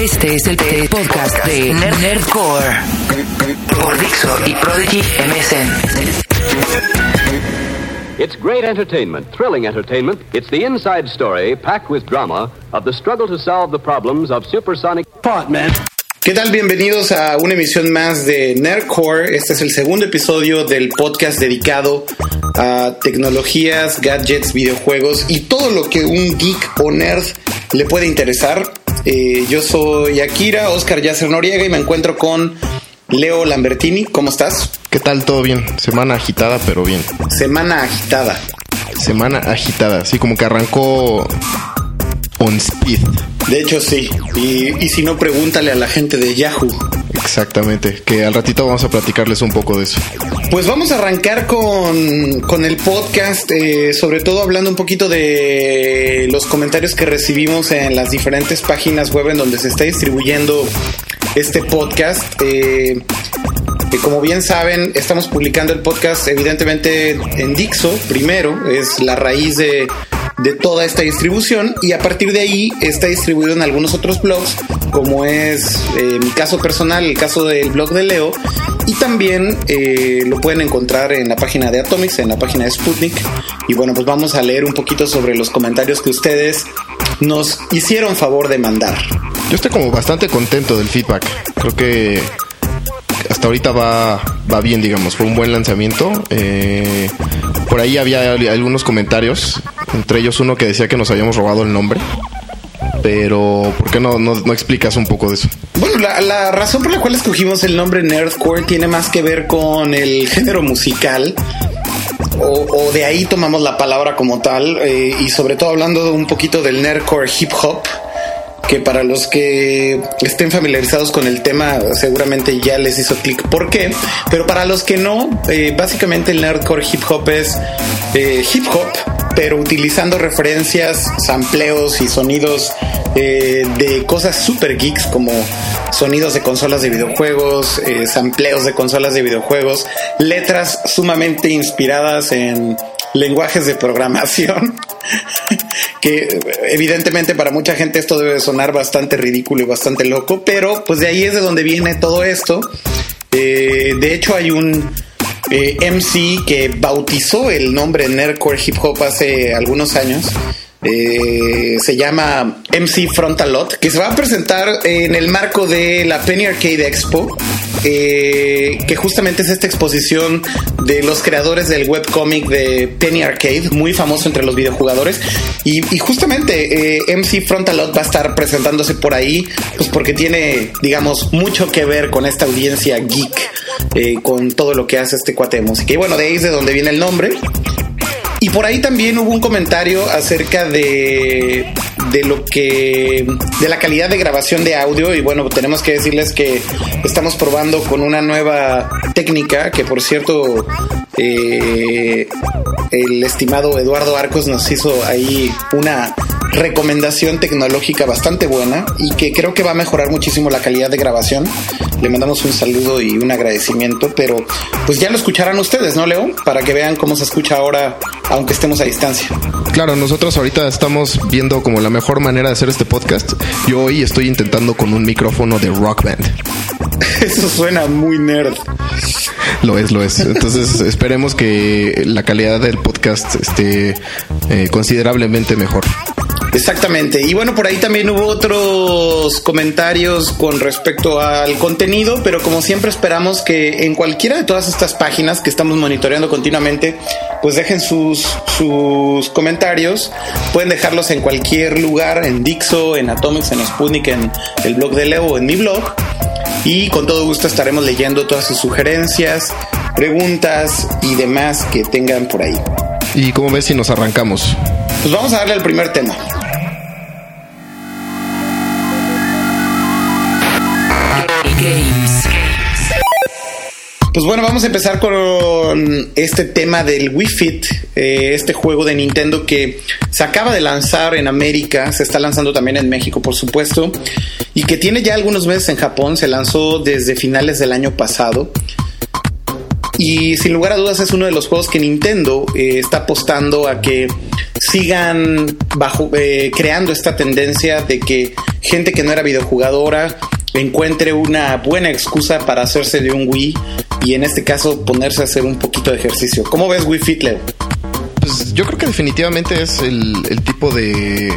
Este es el podcast de Nerdcore por Dixo y Prodigy MSN. It's great entertainment, thrilling entertainment. It's the inside story, packed with drama, of the struggle to solve the problems of supersonic. Man. ¿Qué tal? Bienvenidos a una emisión más de Nerdcore. Este es el segundo episodio del podcast dedicado a tecnologías, gadgets, videojuegos y todo lo que un geek o nerd le puede interesar. Eh, yo soy Akira, Oscar Yasser Noriega y me encuentro con Leo Lambertini. ¿Cómo estás? ¿Qué tal? ¿Todo bien? Semana agitada, pero bien. Semana agitada. Semana agitada, así como que arrancó on speed. De hecho, sí. Y, si no, pregúntale a la gente de Yahoo. Exactamente, que al ratito vamos a platicarles un poco de eso. Pues vamos a arrancar con, con el podcast, eh, sobre todo hablando un poquito de los comentarios que recibimos en las diferentes páginas web en donde se está distribuyendo este podcast. Eh, como bien saben, estamos publicando el podcast evidentemente en Dixo primero, es la raíz de de toda esta distribución y a partir de ahí está distribuido en algunos otros blogs como es eh, mi caso personal, el caso del blog de Leo y también eh, lo pueden encontrar en la página de Atomics, en la página de Sputnik y bueno pues vamos a leer un poquito sobre los comentarios que ustedes nos hicieron favor de mandar. Yo estoy como bastante contento del feedback, creo que hasta ahorita va, va bien, digamos, fue un buen lanzamiento. Eh, por ahí había algunos comentarios, entre ellos uno que decía que nos habíamos robado el nombre. Pero, ¿por qué no, no, explicas un poco de eso? Bueno, la, razón por la cual escogimos el nombre Nerdcore tiene más que ver con el género musical. O, de ahí tomamos la palabra como tal. Eh, y sobre todo hablando un poquito del Nerdcore hip hop que para los que estén familiarizados con el tema seguramente ya les hizo clic. Por qué, pero para los que no, eh, básicamente el nerdcore hip hop es eh, hip hop, pero utilizando referencias, sampleos y sonidos eh, de cosas super geeks como sonidos de consolas de videojuegos, sampleos de consolas de videojuegos, letras sumamente inspiradas en lenguajes de programación que evidentemente para mucha gente esto debe sonar bastante ridículo y bastante loco, pero pues de ahí es de donde viene todo esto. Eh, de hecho hay un eh, MC que bautizó el nombre Nerdcore Hip Hop hace algunos años eh, se llama MC Frontalot, que se va a presentar en el marco de la Penny Arcade Expo, eh, que justamente es esta exposición de los creadores del webcomic de Penny Arcade, muy famoso entre los videojugadores. Y, justamente eh, MC Frontalot va a estar presentándose por ahí, pues porque tiene, digamos, mucho que ver con esta audiencia geek, con todo lo que hace este cuate de música. Y bueno, de ahí es de donde viene el nombre. Y por ahí también hubo un comentario acerca de, de lo que, de la calidad de grabación de audio. Y bueno, tenemos que decirles que estamos probando con una nueva técnica que, por cierto, eh, el estimado Eduardo Arcos nos hizo ahí una recomendación tecnológica bastante buena y que creo que va a mejorar muchísimo la calidad de grabación. Le mandamos un saludo y un agradecimiento, pero pues ya lo escucharán ustedes, ¿no, Leo? Para que vean cómo se escucha ahora, aunque estemos a distancia. Claro, nosotros ahorita estamos viendo como la mejor manera de hacer este podcast. Yo hoy estoy intentando con un micrófono de Rock Band. Eso suena muy nerd. Lo es, lo es. Entonces esperemos que la calidad del podcast esté eh, considerablemente mejor. Exactamente. Y bueno, por ahí también hubo otros comentarios con respecto al contenido, pero como siempre esperamos que en cualquiera de todas estas páginas que estamos monitoreando continuamente, pues dejen sus, sus comentarios. Pueden dejarlos en cualquier lugar, en Dixo, en Atomics, en Sputnik, en el blog de Leo, en mi blog. Y con todo gusto estaremos leyendo todas sus sugerencias, preguntas y demás que tengan por ahí. ¿Y cómo ves si nos arrancamos? Pues vamos a darle al primer tema. Pues bueno, vamos a empezar con este tema del Wii Fit, eh, este juego de Nintendo que se acaba de lanzar en América, se está lanzando también en México, por supuesto, y que tiene ya algunos meses en Japón, se lanzó desde finales del año pasado. Y sin lugar a dudas es uno de los juegos que Nintendo eh, está apostando a que sigan eh, creando esta tendencia de que gente que no era videojugadora encuentre una buena excusa para hacerse de un Wii y en este caso ponerse a hacer un poquito de ejercicio. ¿Cómo ves Wii Fit, Leo? Pues yo creo que definitivamente es el, tipo de,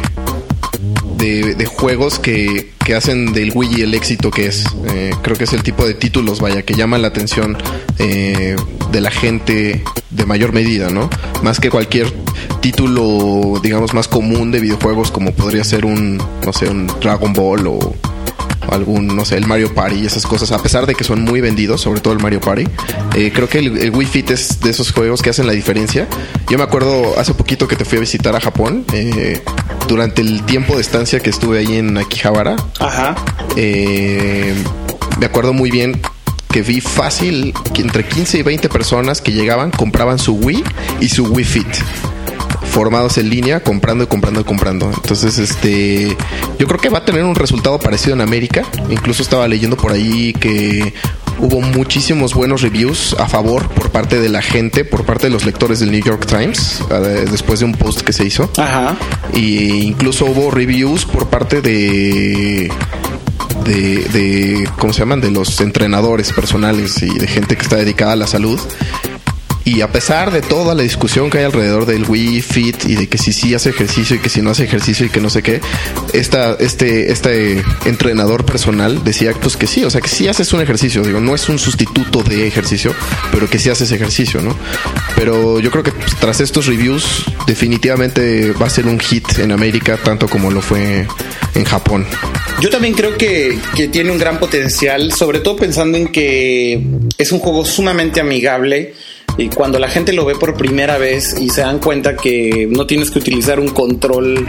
de, juegos que, que, hacen del Wii el éxito que es. Eh, creo que es el tipo de títulos, vaya, que llaman la atención eh, de la gente de mayor medida, ¿no? Más que cualquier título, digamos, más común de videojuegos como podría ser un, no sé, un Dragon Ball o algún, no sé, el Mario Party y esas cosas, a pesar de que son muy vendidos, sobre todo el Mario Party, eh, creo que el, el, Wii Fit es de esos juegos que hacen la diferencia. Yo me acuerdo hace poquito que te fui a visitar a Japón, eh, durante el tiempo de estancia que estuve ahí en Akihabara. Ajá. Eh, me acuerdo muy bien que vi fácil que entre 15 y 20 personas que llegaban, compraban su Wii y su Wii Fit formados en línea, comprando y comprando y comprando. Entonces, este, yo creo que va a tener un resultado parecido en América. Incluso estaba leyendo por ahí que hubo muchísimos buenos reviews a favor por parte de la gente, por parte de los lectores del New York Times, eh, después de un post que se hizo. Ajá. Y incluso hubo reviews por parte de de, de, ¿cómo se llaman? De los entrenadores personales y de gente que está dedicada a la salud. Y a pesar de toda la discusión que hay alrededor del Wii Fit y de que si sí hace ejercicio y que si no hace ejercicio y que no sé qué, esta, este, este entrenador personal decía pues que sí, o sea que sí haces un ejercicio, digo, no es un sustituto de ejercicio, pero que sí haces ejercicio, ¿no? Pero yo creo que pues, tras estos reviews definitivamente va a ser un hit en América tanto como lo fue en Japón. Yo también creo que, que tiene un gran potencial, sobre todo pensando en que es un juego sumamente amigable y cuando la gente lo ve por primera vez y se dan cuenta que no tienes que utilizar un control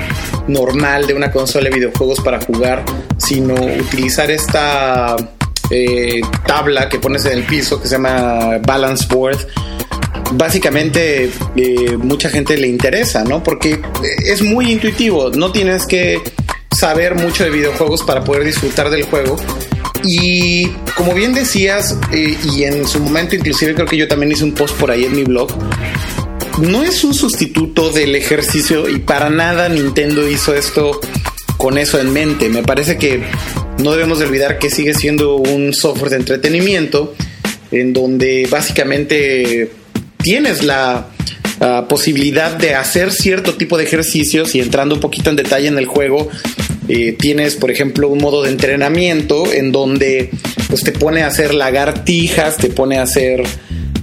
normal de una consola de videojuegos para jugar, sino utilizar esta eh, tabla que pones en el piso que se llama Balance Board, básicamente eh, mucha gente le interesa, ¿no? Porque es muy intuitivo, no tienes que saber mucho de videojuegos para poder disfrutar del juego. Y como bien decías, eh, y en su momento inclusive creo que yo también hice un post por ahí en mi blog, no es un sustituto del ejercicio y para nada Nintendo hizo esto con eso en mente. Me parece que no debemos de olvidar que sigue siendo un software de entretenimiento en donde básicamente tienes la uh, posibilidad de hacer cierto tipo de ejercicios y entrando un poquito en detalle en el juego, eh, tienes, por ejemplo, un modo de entrenamiento en donde pues, te pone a hacer lagartijas, te pone a hacer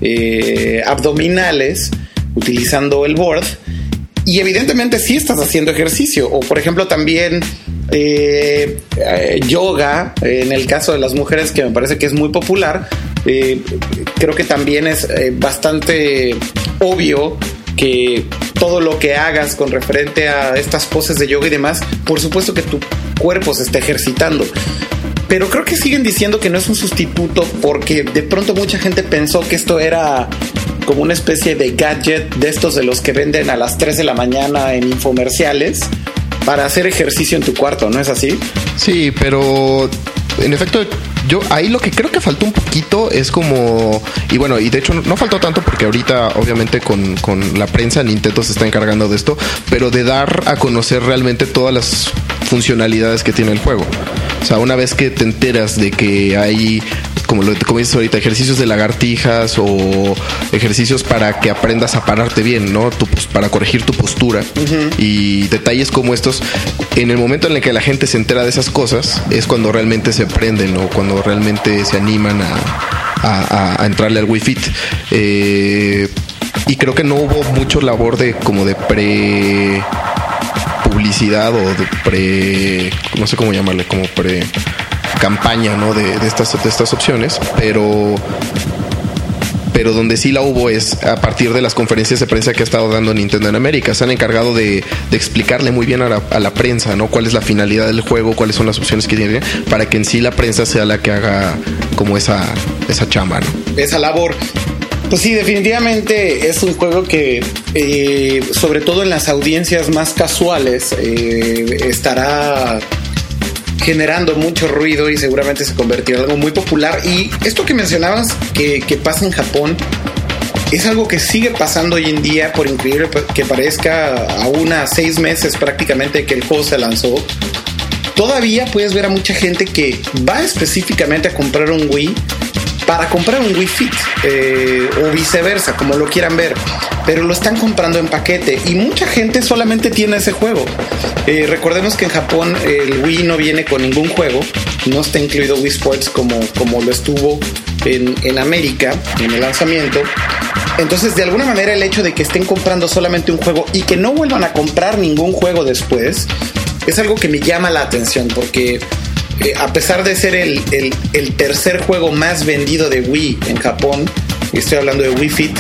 eh, abdominales utilizando el board. Y evidentemente sí estás haciendo ejercicio. O por ejemplo también eh, yoga, en el caso de las mujeres, que me parece que es muy popular. Creo que también es bastante obvio que todo lo que hagas con referente a estas poses de yoga y demás, por supuesto que tu cuerpo se está ejercitando. Pero creo que siguen diciendo que no es un sustituto porque de pronto mucha gente pensó que esto era como una especie de gadget de estos de los que venden a las 3 de la mañana en infomerciales para hacer ejercicio en tu cuarto, ¿no es así? Sí, pero en efecto yo ahí lo que creo que faltó un poquito es como, y bueno, y de hecho no faltó tanto porque ahorita obviamente con, con, la prensa Nintendo se está encargando de esto, pero de dar a conocer realmente todas las funcionalidades que tiene el juego. O sea, una vez que te enteras de que hay como lo como dices ahorita, ejercicios de lagartijas o ejercicios para que aprendas a pararte bien, ¿no? Tu, para corregir tu postura uh -huh. y detalles como estos. En el momento en el que la gente se entera de esas cosas, es cuando realmente se aprenden o cuando realmente se animan a, a, a entrarle al Wii Fit. Eh, y creo que no hubo mucho labor de como de pre publicidad o de pre no sé cómo llamarle como pre campaña ¿no? de, estas, de estas opciones, pero pero donde sí la hubo es a partir de las conferencias de prensa que ha estado dando Nintendo en América. Se han encargado de, explicarle muy bien a la, prensa, ¿no? Cuál es la finalidad del juego, cuáles son las opciones que tiene, para que en sí la prensa sea la que haga como esa, esa chamba. Esa labor. Pues sí, definitivamente es un juego que, eh, sobre todo en las audiencias más casuales, eh, estará generando mucho ruido y seguramente se convertirá en algo muy popular. Y esto que mencionabas que, pasa en Japón, es algo que sigue pasando hoy en día, por increíble que parezca, a una seis meses prácticamente que el juego se lanzó. Todavía puedes ver a mucha gente que va específicamente a comprar un Wii para comprar un Wii Fit eh, o viceversa, como lo quieran ver, pero lo están comprando en paquete y mucha gente solamente tiene ese juego. Eh, recordemos que en Japón el Wii no viene con ningún juego, no está incluido Wii Sports como, como lo estuvo en, en América en el lanzamiento. Entonces, de alguna manera, el hecho de que estén comprando solamente un juego y que no vuelvan a comprar ningún juego después es algo que me llama la atención porque eh, a pesar de ser el, tercer juego más vendido de Wii en Japón, estoy hablando de Wii Fit,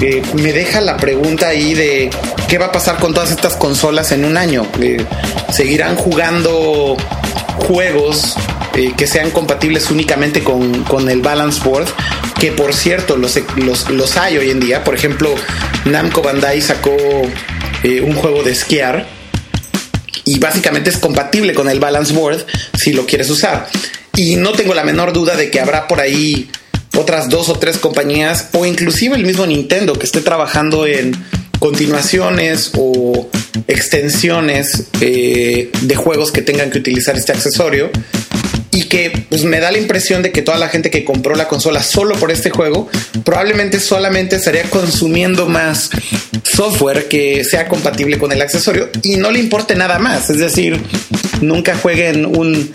eh, me deja la pregunta ahí de qué va a pasar con todas estas consolas en un año. Eh, ¿Seguirán jugando juegos que sean compatibles únicamente con, el Balance Board? Que por cierto, los, los, hay hoy en día. Por ejemplo, Namco Bandai sacó un juego de esquiar y básicamente es compatible con el balance board si lo quieres usar. Y no tengo la menor duda de que habrá por ahí otras dos o tres compañías o inclusive el mismo Nintendo que esté trabajando en continuaciones o extensiones eh, de juegos que tengan que utilizar este accesorio y que pues me da la impresión de que toda la gente que compró la consola solo por este juego probablemente solamente estaría consumiendo más software que sea compatible con el accesorio y no le importe nada más. Es decir, nunca jueguen un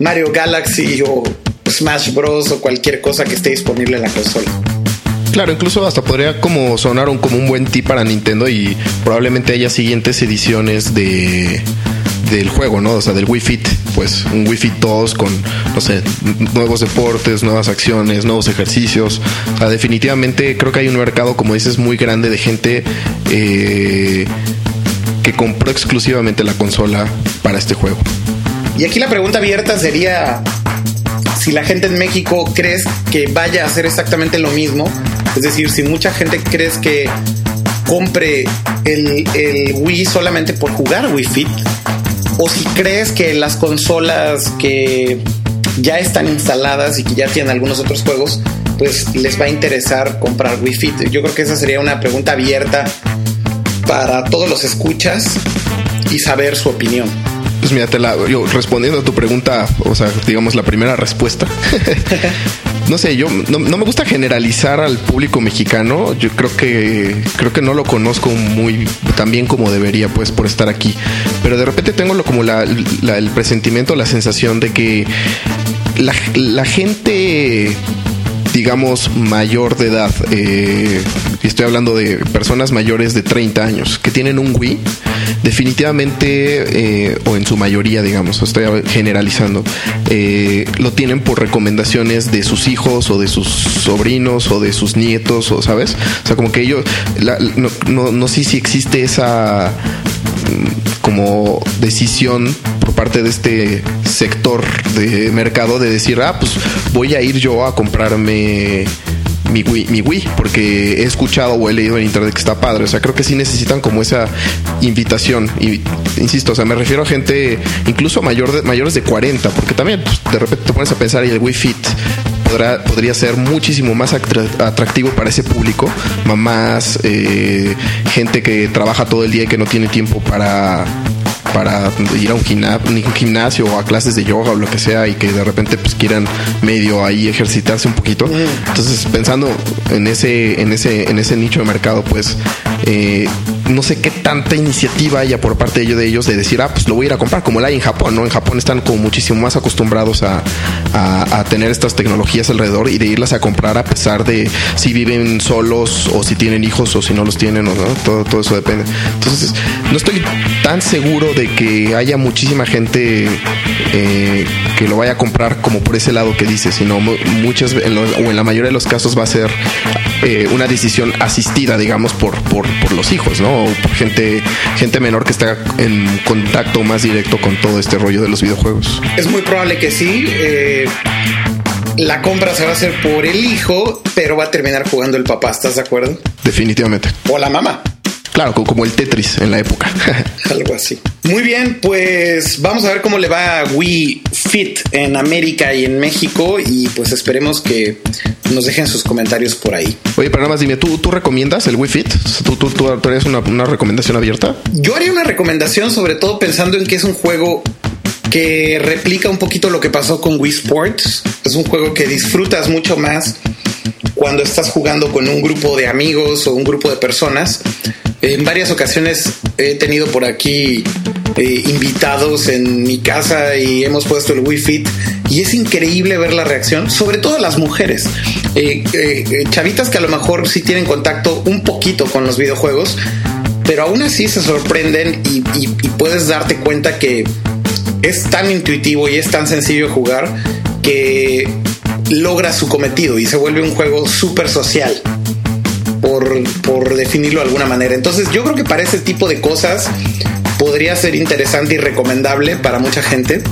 Mario Galaxy o Smash Bros. o cualquier cosa que esté disponible en la consola. Claro, incluso hasta podría como sonar un, como un buen tip para Nintendo y probablemente haya siguientes ediciones de del juego, ¿no? O sea, del Wii Fit, pues un Wii Fit 2 con, no sé, nuevos deportes, nuevas acciones, nuevos ejercicios. O sea, definitivamente creo que hay un mercado, como dices, muy grande de gente eh, que compró exclusivamente la consola para este juego. Y aquí la pregunta abierta sería si la gente en México crees que vaya a hacer exactamente lo mismo. Es decir, si mucha gente crees que compre el, el Wii solamente por jugar Wii Fit o si crees que las consolas que ya están instaladas y que ya tienen algunos otros juegos, pues les va a interesar comprar Wii Fit. Yo creo que esa sería una pregunta abierta para todos los escuchas y saber su opinión. Pues mira, te la, yo respondiendo a tu pregunta, o sea, digamos la primera respuesta. no sé, yo no, me gusta generalizar al público mexicano. Yo creo que creo que no lo conozco muy tan bien como debería, pues, por estar aquí. Pero de repente tengo lo, como la, el presentimiento, la sensación de que la, la gente digamos, mayor de edad, eh, estoy hablando de personas mayores de 30 años que tienen un Wii, definitivamente, eh, o en su mayoría, digamos, estoy generalizando, eh, lo tienen por recomendaciones de sus hijos o de sus sobrinos o de sus nietos, o sabes, o sea, como que ellos, no, no, no sé si existe esa mm, como decisión por parte de este sector de mercado de decir, ah, pues voy a ir yo a comprarme mi Wii, mi Wii, porque he escuchado o he leído en internet que está padre. O sea, creo que sí necesitan como esa invitación. Y insisto, o sea, me refiero a gente incluso mayor mayores de 40, porque también pues, de repente te pones a pensar y el Wii Fit podrá, podría ser muchísimo más atractivo para ese público. Mamás, eh, gente que trabaja todo el día y que no tiene tiempo para para ir a un gimnasio, o a clases de yoga o lo que sea y que de repente pues quieran medio ahí ejercitarse un poquito. Entonces pensando en ese, en ese, en ese nicho de mercado, pues eh, no sé qué tanta iniciativa haya por parte de ellos, de decir, ah, pues lo voy a ir a comprar, como la hay en Japón, ¿no? En Japón están como muchísimo más acostumbrados a, a, tener estas tecnologías alrededor y de irlas a comprar a pesar de si viven solos o si tienen hijos o si no los tienen no, todo, todo eso depende. Entonces, no estoy tan seguro de que haya muchísima gente eh, que lo vaya a comprar como por ese lado que dice, sino muchas, o en la mayoría de los casos va a ser eh, una decisión asistida, digamos, por, por, por los hijos, ¿no? O por gente, gente menor que está en contacto más directo con todo este rollo de los videojuegos. Es muy probable que sí. Eh, la compra se va a hacer por el hijo, pero va a terminar jugando el papá, ¿estás de acuerdo? Definitivamente. O la mamá. Claro, como el Tetris en la época. Algo así. Muy bien, pues vamos a ver cómo le va a Wii Fit en América y en México y pues esperemos que nos dejen sus comentarios por ahí. Oye, pero nada más dime, ¿tú, tú recomiendas el Wii Fit? ¿Tú, tú, tú, harías una, una recomendación abierta? Yo haría una recomendación sobre todo pensando en que es un juego que replica un poquito lo que pasó con Wii Sports. Es un juego que disfrutas mucho más cuando estás jugando con un grupo de amigos o un grupo de personas. En varias ocasiones he tenido por aquí eh, invitados en mi casa y hemos puesto el Wii Fit y es increíble ver la reacción, sobre todo las mujeres. Eh, eh, chavitas que a lo mejor sí tienen contacto un poquito con los videojuegos, pero aún así se sorprenden y, y puedes darte cuenta que es tan intuitivo y es tan sencillo jugar que logra su cometido y se vuelve un juego súper social. Por, por, definirlo de alguna manera. Entonces yo creo que para ese tipo de cosas podría ser interesante y recomendable para mucha gente.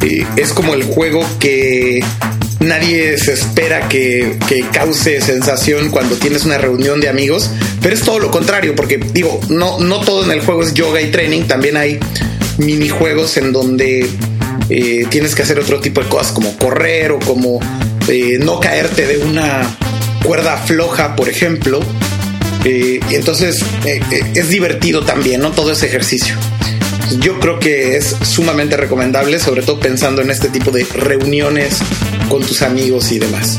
Eh, es como el juego que nadie se espera que, que, cause sensación cuando tienes una reunión de amigos, pero es todo lo contrario, porque digo, no, no todo en el juego es yoga y training, también hay minijuegos en donde eh, tienes que hacer otro tipo de cosas como correr o como eh, no caerte de una cuerda floja, por ejemplo. Eh, entonces es divertido también, ¿no? Todo ese ejercicio. Yo creo que es sumamente recomendable, sobre todo pensando en este tipo de reuniones con tus amigos y demás.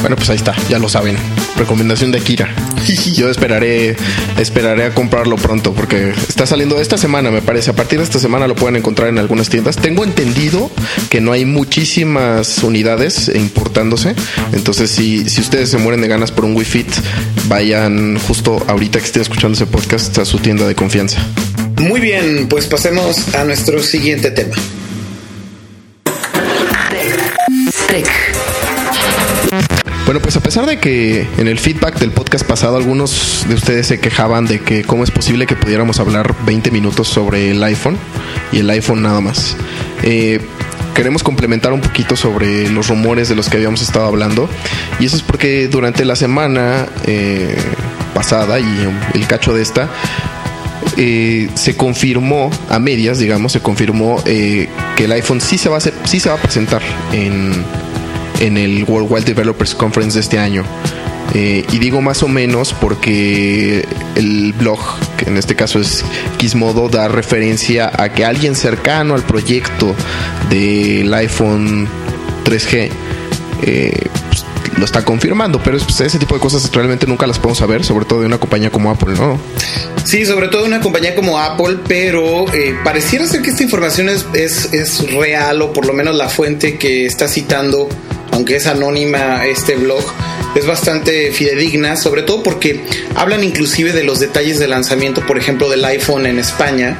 Bueno, pues ahí está, ya lo saben. Recomendación de Akira. Yo esperaré, esperaré a comprarlo pronto porque está saliendo esta semana, me parece. A partir de esta semana lo pueden encontrar en algunas tiendas. Tengo entendido que no hay muchísimas unidades importándose. Entonces, si, si ustedes se mueren de ganas por un Wii Fit, vayan justo ahorita que estén escuchando ese podcast a su tienda de confianza. Muy bien, pues pasemos a nuestro siguiente tema. Bueno, pues a pesar de que en el feedback del podcast pasado algunos de ustedes se quejaban de que cómo es posible que pudiéramos hablar 20 minutos sobre el iPhone y el iPhone nada más. Eh, queremos complementar un poquito sobre los rumores de los que habíamos estado hablando. Y eso es porque durante la semana eh, pasada y el cacho de esta, eh, se confirmó a medias, digamos, se confirmó que el iPhone sí se va a, sí se va a presentar en en el World Wide Developers Conference de este año. Eh, y digo más o menos porque el blog, que en este caso es Gizmodo, da referencia a que alguien cercano al proyecto del iPhone 3G eh, pues, lo está confirmando, pero pues, ese tipo de cosas realmente nunca las podemos saber, sobre todo de una compañía como Apple, ¿no? Sí, sobre todo de una compañía como Apple, pero eh, pareciera ser que esta información es, es, es real o por lo menos la fuente que está citando aunque es anónima este blog, es bastante fidedigna, sobre todo porque hablan inclusive de los detalles de lanzamiento, por ejemplo, del iPhone en España,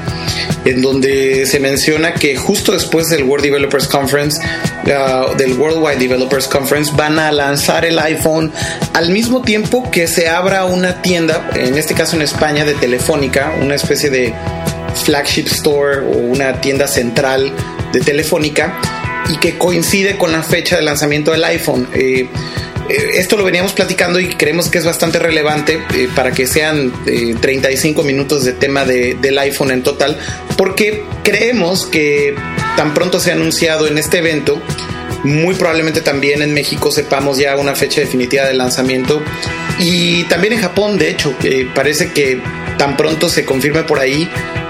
en donde se menciona que justo después del World Developers Conference, uh, del Worldwide Developers Conference, van a lanzar el iPhone al mismo tiempo que se abra una tienda, en este caso en España, de Telefónica, una especie de flagship store o una tienda central de Telefónica y que coincide con la fecha de lanzamiento del iPhone. Eh, eh, esto lo veníamos platicando y creemos que es bastante relevante eh, para que sean 35 minutos de tema del iPhone en total, porque creemos que tan pronto se ha anunciado en este evento, muy probablemente también en México sepamos ya una fecha definitiva de lanzamiento y también en Japón, de hecho, parece que tan pronto se confirme por ahí,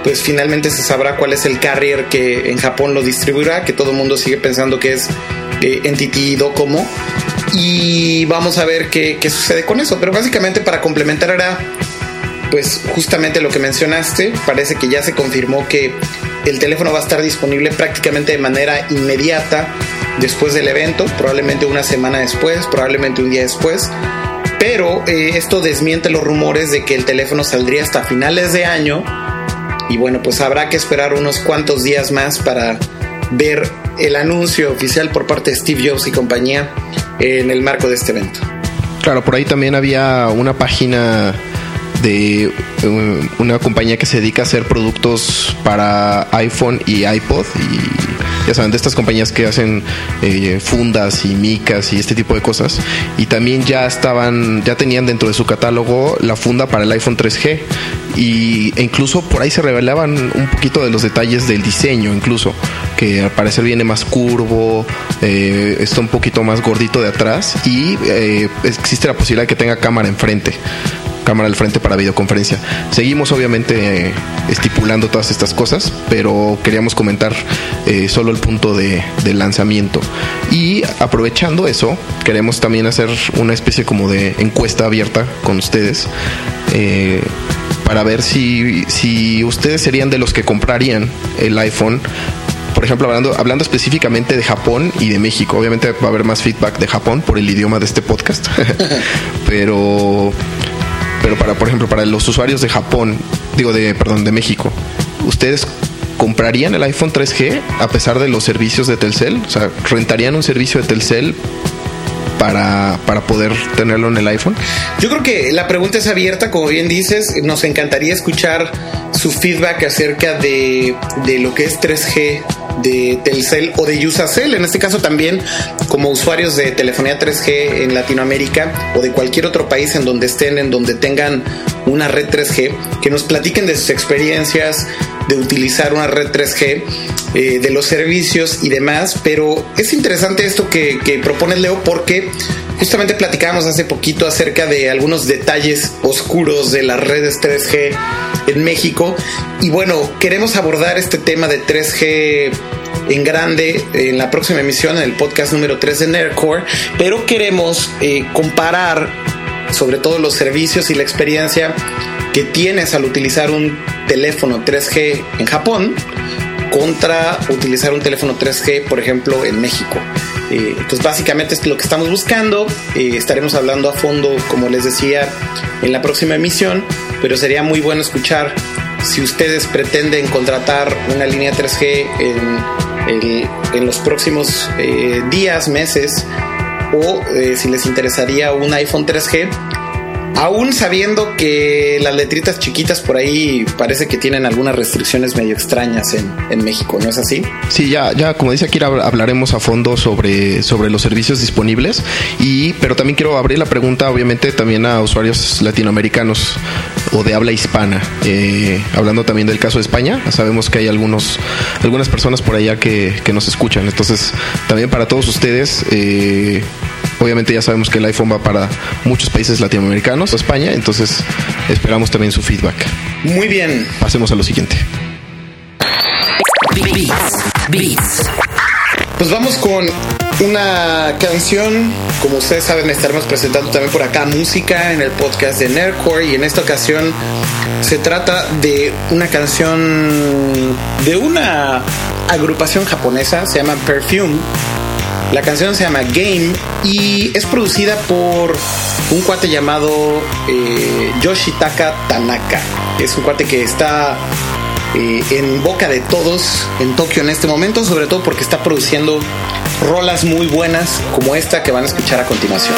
pues finalmente se sabrá cuál es el carrier que en Japón lo distribuirá, que todo el mundo sigue pensando que es eh, Entity Docomo. Y vamos a ver qué, qué sucede con eso. Pero básicamente para complementar era pues justamente lo que mencionaste, parece que ya se confirmó que el teléfono va a estar disponible prácticamente de manera inmediata después del evento, probablemente una semana después, probablemente un día después. Pero eh, esto desmiente los rumores de que el teléfono saldría hasta finales de año y bueno, pues habrá que esperar unos cuantos días más para ver el anuncio oficial por parte de Steve Jobs y compañía en el marco de este evento. Claro, por ahí también había una página de eh, una compañía que se dedica a hacer productos para iPhone y iPod y ya saben, de estas compañías que hacen eh, fundas y micas y este tipo de cosas. Y también ya estaban, ya tenían dentro de su catálogo la funda para el iPhone 3G y, e incluso por ahí se revelaban un poquito de los detalles del diseño, incluso, que al parecer viene más curvo, eh, está un poquito más gordito de atrás y eh, existe la posibilidad de que tenga cámara enfrente cámara al frente para videoconferencia. Seguimos obviamente eh, estipulando todas estas cosas, pero queríamos comentar eh, solo el punto de, lanzamiento. Y aprovechando eso, queremos también hacer una especie como de encuesta abierta con ustedes. Eh, para ver si, si ustedes serían de los que comprarían el iPhone por ejemplo, hablando, hablando específicamente de Japón y de México, obviamente va a haber más feedback de Japón por el idioma de este podcast, pero pero para, por ejemplo, para los usuarios de Japón, digo, de, perdón, de México, ¿ustedes comprarían el iPhone 3G a pesar de los servicios de Telcel? O sea, ¿rentarían un servicio de Telcel para, para, poder tenerlo en el iPhone? Yo creo que la pregunta es abierta, como bien dices, nos encantaría escuchar su feedback acerca de, de lo que es 3G de Telcel o de Usacell, en este caso también como usuarios de telefonía 3G en Latinoamérica o de cualquier otro país en donde estén, en donde tengan una red 3G, que nos platiquen de sus experiencias de utilizar una red 3G, eh, de los servicios y demás, pero es interesante esto que, propone Leo porque justamente platicábamos hace poquito acerca de algunos detalles oscuros de las redes 3G en México. Y bueno, queremos abordar este tema de 3G en grande en la próxima emisión, en el podcast número 3 de Nerdcore, pero queremos eh, comparar sobre todo los servicios y la experiencia que tienes al utilizar un teléfono 3G en Japón contra utilizar un teléfono 3G, por ejemplo, en México. Eh, pues básicamente es lo que estamos buscando. Eh, estaremos hablando a fondo, como les decía, en la próxima emisión, pero sería muy bueno escuchar si ustedes pretenden contratar una línea 3G en, en los próximos eh, días, meses, o si les interesaría un iPhone 3G Aún sabiendo que las letritas chiquitas por ahí parece que tienen algunas restricciones medio extrañas en, México, ¿no es así? Sí, ya, ya como dice aquí hablaremos a fondo sobre, sobre los servicios disponibles y pero también quiero abrir la pregunta obviamente también a usuarios latinoamericanos o de habla hispana. Eh, hablando también del caso de España, sabemos que hay algunos algunas personas por allá que, que nos escuchan. Entonces, también para todos ustedes, eh, Obviamente ya sabemos que el iPhone va para muchos países latinoamericanos, España, entonces esperamos también su feedback. Muy bien. Pasemos a lo siguiente. Pues vamos con una canción. Como ustedes saben, estaremos presentando también por acá música en el podcast de Nerdcore y en esta ocasión se trata de una canción de una agrupación japonesa, se llama Perfume la canción se llama Game y es producida por un cuate llamado eh, Yoshitaka Tanaka. Es un cuate que está eh, en boca de todos en Tokio en este momento, sobre todo porque está produciendo rolas muy buenas como esta que van a escuchar a continuación.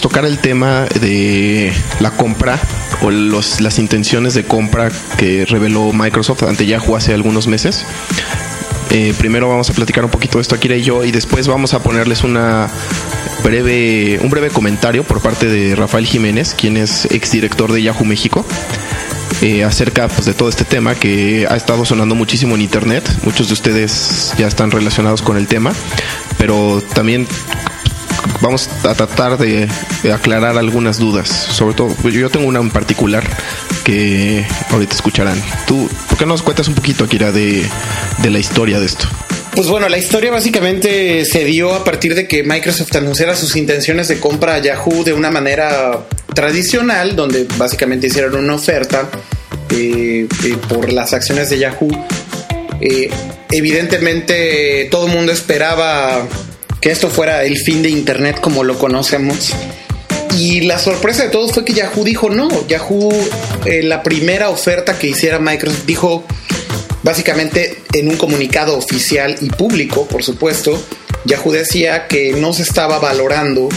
Tocar el tema de la compra o los, las intenciones de compra que reveló Microsoft ante Yahoo hace algunos meses. Eh, primero vamos a platicar un poquito de esto Akira y yo y después vamos a ponerles una breve, un breve comentario por parte de Rafael Jiménez, quien es exdirector de Yahoo México. Eh, acerca pues, de todo este tema que ha estado sonando muchísimo en internet. Muchos de ustedes ya están relacionados con el tema, pero también vamos a tratar de, aclarar algunas dudas. Sobre todo, yo tengo una en particular que ahorita escucharán. ¿Tú, ¿Por qué nos cuentas un poquito, Akira, de, de la historia de esto? Pues bueno, la historia básicamente se dio a partir de que Microsoft anunciara sus intenciones de compra a Yahoo de una manera tradicional, donde básicamente hicieron una oferta eh, eh, por las acciones de Yahoo. Eh, evidentemente todo el mundo esperaba que esto fuera el fin de Internet como lo conocemos. Y la sorpresa de todos fue que Yahoo dijo no. Yahoo, la primera oferta que hiciera Microsoft, dijo Básicamente, en un comunicado oficial y público, por supuesto, Yahoo decía que no se estaba valorando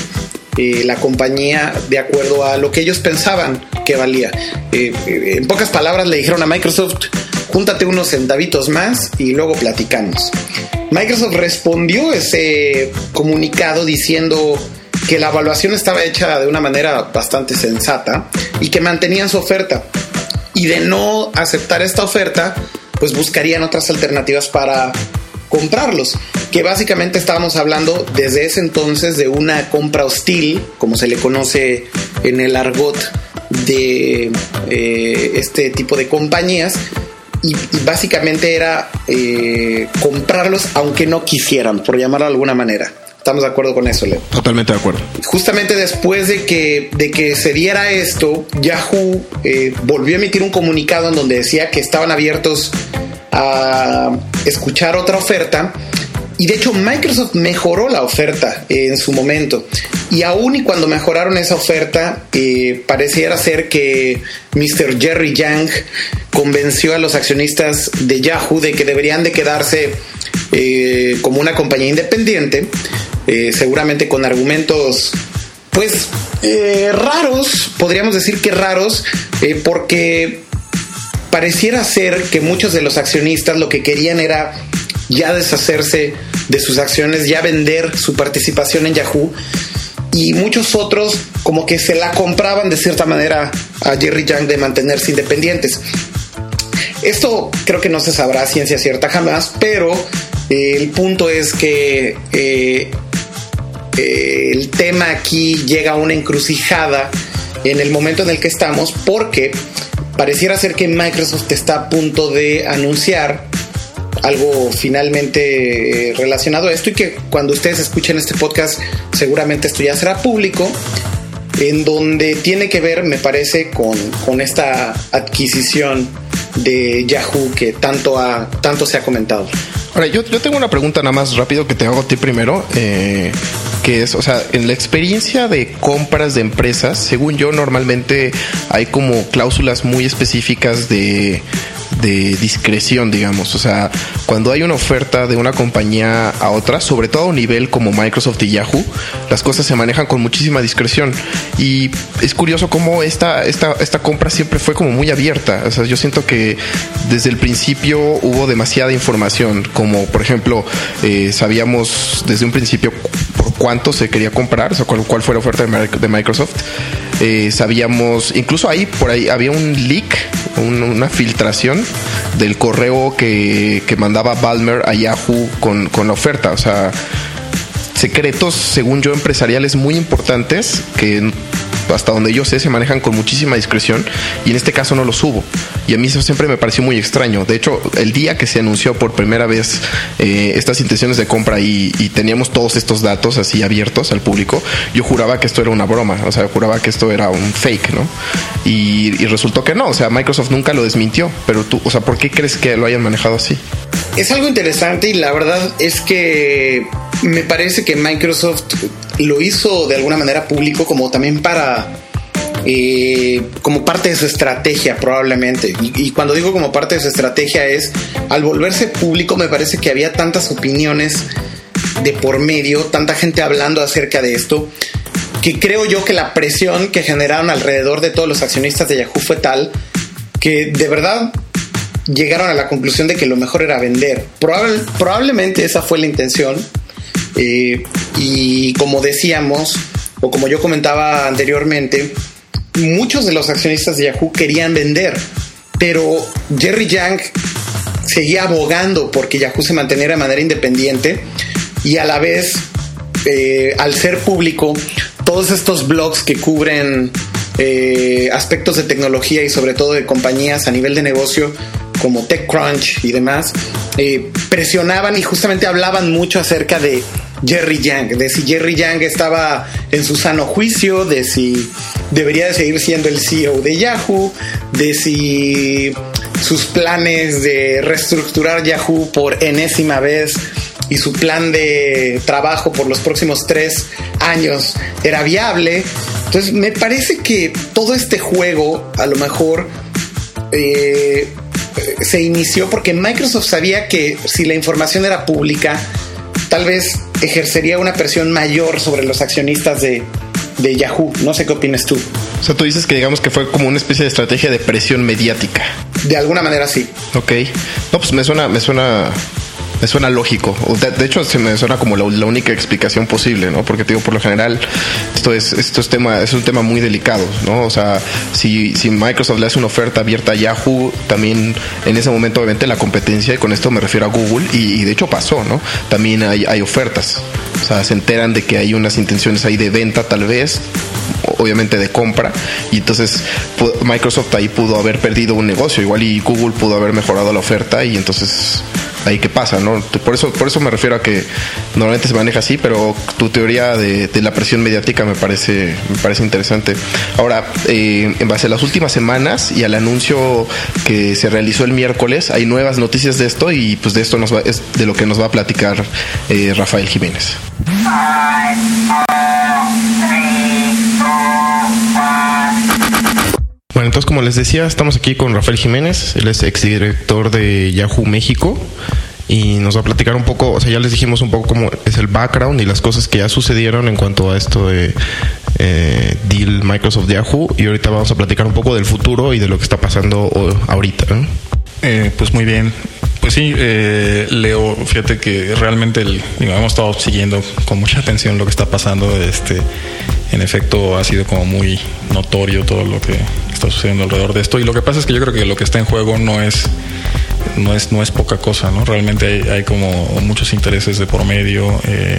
eh, la compañía de acuerdo a lo que ellos pensaban que valía. Eh, eh, en pocas palabras, le dijeron a Microsoft, júntate unos centavitos más y luego platicamos. Microsoft respondió ese comunicado diciendo que la evaluación estaba hecha de una manera bastante sensata y que mantenían su oferta. Y de no aceptar esta oferta, pues buscarían otras alternativas para comprarlos, que básicamente estábamos hablando desde ese entonces de una compra hostil, como se le conoce en el argot de eh, este tipo de compañías, y, básicamente era eh, comprarlos aunque no quisieran, por llamarlo de alguna manera. Estamos de acuerdo con eso, Leo. Totalmente de acuerdo. Justamente después de que, de que se diera esto, Yahoo eh, volvió a emitir un comunicado en donde decía que estaban abiertos a escuchar otra oferta. Y de hecho Microsoft mejoró la oferta en su momento. Y aún y cuando mejoraron esa oferta, eh, pareciera ser que Mr. Jerry Yang convenció a los accionistas de Yahoo de que deberían de quedarse eh, como una compañía independiente eh, seguramente con argumentos pues eh, raros, podríamos decir que raros, eh, porque pareciera ser que muchos de los accionistas lo que querían era ya deshacerse de sus acciones, ya vender su participación en Yahoo y muchos otros como que se la compraban de cierta manera a Jerry Yang de mantenerse independientes. Esto creo que no se sabrá ciencia cierta jamás, pero el punto es que eh, el tema aquí llega a una encrucijada en el momento en el que estamos porque pareciera ser que Microsoft está a punto de anunciar algo finalmente relacionado a esto y que cuando ustedes escuchen este podcast seguramente esto ya será público en donde tiene que ver me parece con, con esta adquisición de Yahoo que tanto, ha, tanto se ha comentado. Ahora, yo, yo tengo una pregunta nada más rápido que te hago a ti primero. Eh, que es, o sea, en la experiencia de compras de empresas, según yo, normalmente hay como cláusulas muy específicas de de discreción, digamos. O sea, cuando hay una oferta de una compañía a otra, sobre todo a un nivel como Microsoft y Yahoo, las cosas se manejan con muchísima discreción. Y es curioso cómo esta, esta, esta compra siempre fue como muy abierta. O sea, yo siento que desde el principio hubo demasiada información, como por ejemplo, eh, sabíamos desde un principio por cuánto se quería comprar, o sea, cuál, cuál fue la oferta de Microsoft. Eh, sabíamos, incluso ahí por ahí había un leak, una filtración del correo que, que mandaba Balmer a Yahoo con, con la oferta. O sea, secretos, según yo, empresariales muy importantes que hasta donde yo sé, se manejan con muchísima discreción y en este caso no los hubo. Y a mí eso siempre me pareció muy extraño. De hecho, el día que se anunció por primera vez eh, estas intenciones de compra y, teníamos todos estos datos así abiertos al público, yo juraba que esto era una broma, o sea, juraba que esto era un fake, ¿no? Y, y resultó que no, o sea, Microsoft nunca lo desmintió, pero tú, o sea, ¿por qué crees que lo hayan manejado así? Es algo interesante y la verdad es que me parece que Microsoft lo hizo de alguna manera público como también para eh, como parte de su estrategia probablemente. Y, cuando digo como parte de su estrategia es, al volverse público me parece que había tantas opiniones de por medio, tanta gente hablando acerca de esto, que creo yo que la presión que generaron alrededor de todos los accionistas de Yahoo fue tal que de verdad llegaron a la conclusión de que lo mejor era vender. probablemente esa fue la intención. Eh, y como decíamos, o como yo comentaba anteriormente, muchos de los accionistas de Yahoo querían vender, pero Jerry Yang seguía abogando porque Yahoo se manteniera de manera independiente y a la vez, eh, al ser público, todos estos blogs que cubren eh, aspectos de tecnología y sobre todo de compañías a nivel de negocio como TechCrunch y demás, presionaban y justamente hablaban mucho acerca de Jerry Yang, de si Jerry Yang estaba en su sano juicio, de si debería de seguir siendo el CEO de Yahoo, de si sus planes de reestructurar Yahoo por enésima vez y su plan de trabajo por los próximos tres años era viable. Entonces me parece que todo este juego a lo mejor eh, se inició porque Microsoft sabía que si la información era pública, tal vez ejercería una presión mayor sobre los accionistas de, de Yahoo. No sé qué opinas tú. O sea, tú dices que digamos que fue como una especie de estrategia de presión mediática. De alguna manera sí. Ok. No, pues me suena, me suena me suena lógico. De, hecho, se me suena como la, única explicación posible, ¿no? Porque digo, por lo general, esto es, esto es tema, es un tema muy delicado, ¿no? O sea, si, si Microsoft le hace una oferta abierta a Yahoo, también en ese momento, obviamente, la competencia, y con esto me refiero a Google, y, de hecho pasó, ¿no? También hay, hay ofertas. O sea, se enteran de que hay unas intenciones ahí de venta, tal vez, obviamente de compra y entonces Microsoft ahí pudo haber perdido un negocio igual y Google pudo haber mejorado la oferta y entonces ahí qué pasa, ¿no? Por eso, por eso me refiero a que normalmente se maneja así, pero tu teoría de, la presión mediática me parece, me parece interesante. Ahora, eh, en base a las últimas semanas y al anuncio que se realizó el miércoles, hay nuevas noticias de esto y pues de esto nos va, es de lo que nos va a platicar eh, Rafael Jiménez. Bueno, entonces como les decía, estamos aquí con Rafael Jiménez, él es exdirector de Yahoo México y nos va a platicar un poco, o sea, ya les dijimos un poco cómo es el background y las cosas que ya sucedieron en cuanto a esto de eh, deal Microsoft Yahoo y ahorita vamos a platicar un poco del futuro y de lo que está pasando ahorita. Eh, pues muy bien. Pues sí, eh, Leo, fíjate que realmente el, hemos estado siguiendo con mucha atención lo que está pasando. Este, en efecto, ha sido como muy notorio todo lo que está sucediendo alrededor de esto. Y lo que pasa es que yo creo que lo que está en juego no es no es no es poca cosa, ¿no? Realmente hay, como muchos intereses de por medio. Eh,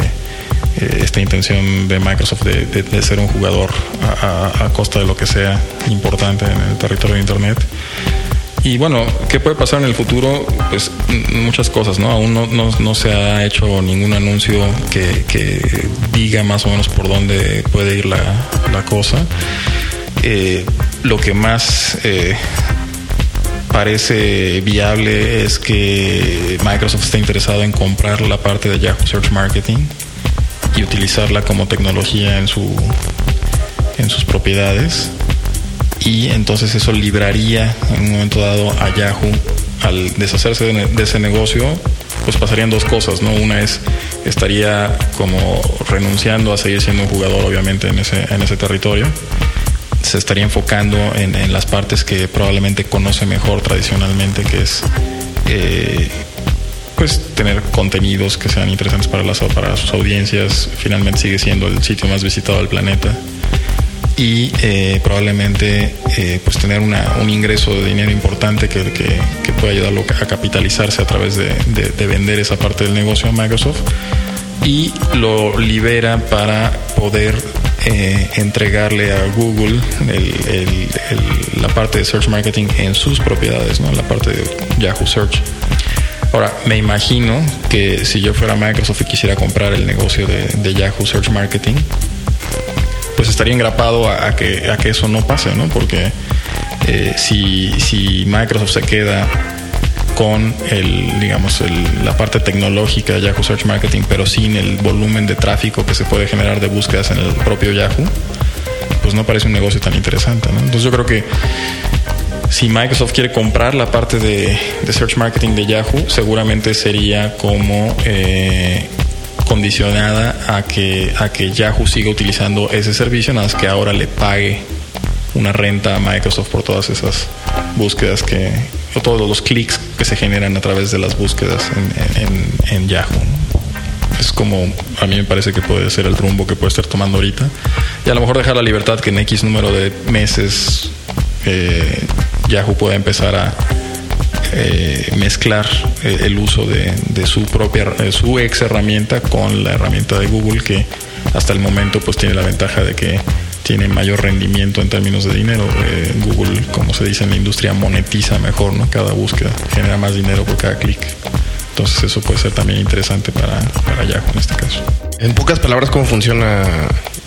eh, esta intención de Microsoft de, ser un jugador a, costa de lo que sea importante en el territorio de Internet. Y bueno, ¿qué puede pasar en el futuro? Pues muchas cosas, ¿no? Aún no, se ha hecho ningún anuncio que, diga más o menos por dónde puede ir la, cosa. Eh, lo que más eh, parece viable es que Microsoft está interesado en comprar la parte de Yahoo Search Marketing y utilizarla como tecnología en, su, en sus propiedades y entonces eso libraría en un momento dado a Yahoo al deshacerse de, ese negocio pues pasarían dos cosas, ¿no? Una es estaría como renunciando a seguir siendo un jugador obviamente en ese, en ese territorio se estaría enfocando en, las partes que probablemente conoce mejor tradicionalmente, que es eh, pues tener contenidos que sean interesantes para, las, para sus audiencias. Finalmente sigue siendo el sitio más visitado del planeta y eh, probablemente eh, pues tener un ingreso de dinero importante que, que, pueda ayudarlo a capitalizarse a través de, vender esa parte del negocio a Microsoft y lo libera para poder eh, entregarle a Google la parte de Search Marketing en sus propiedades, ¿no? la parte de Yahoo Search. Ahora, me imagino que si yo fuera Microsoft y quisiera comprar el negocio de Yahoo Search Marketing, pues estaría engrapado a, que, a que eso no pase, ¿no? Porque eh, si, si Microsoft se queda con el, digamos, la parte tecnológica de Yahoo Search Marketing, pero sin el volumen de tráfico que se puede generar de búsquedas en el propio Yahoo, pues no parece un negocio tan interesante. ¿no? Entonces yo creo que si Microsoft quiere comprar la parte de, Search Marketing de Yahoo, seguramente sería como eh, condicionada a que, a que Yahoo siga utilizando ese servicio, nada más que ahora le pague una renta a Microsoft por todas esas búsquedas que, o todos los clics que se generan a través de las búsquedas en, en, Yahoo. Es como a mí me parece que puede ser el rumbo que puede estar tomando ahorita. Y a lo mejor dejar la libertad que en X número de meses eh, Yahoo pueda empezar a eh, mezclar eh, el uso de, su propia su ex herramienta con la herramienta de Google que hasta el momento pues tiene la ventaja de que tiene mayor rendimiento en términos de dinero. Eh, Google, como se dice en la industria, monetiza mejor, ¿no? Cada búsqueda genera más dinero por cada clic. Entonces eso puede ser también interesante para Yahoo en este caso. En pocas palabras, ¿cómo funciona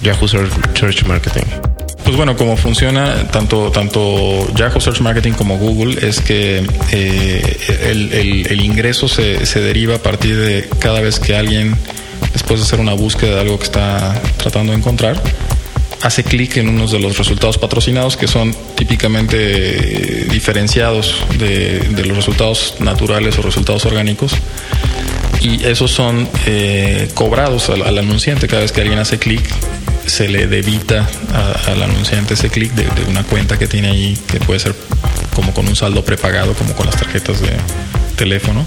Yahoo Search Marketing? Pues bueno, cómo funciona tanto, tanto Yahoo Search Marketing como Google es que eh, el, el, ingreso se, se deriva a partir de cada vez que alguien, después de hacer una búsqueda de algo que está tratando de encontrar, hace clic en unos de los resultados patrocinados que son típicamente diferenciados de, los resultados naturales o resultados orgánicos. Y esos son eh, cobrados al, anunciante. Cada vez que alguien hace clic se le debita al anunciante ese clic de, una cuenta que tiene ahí que puede ser como con un saldo prepagado como con las tarjetas de teléfono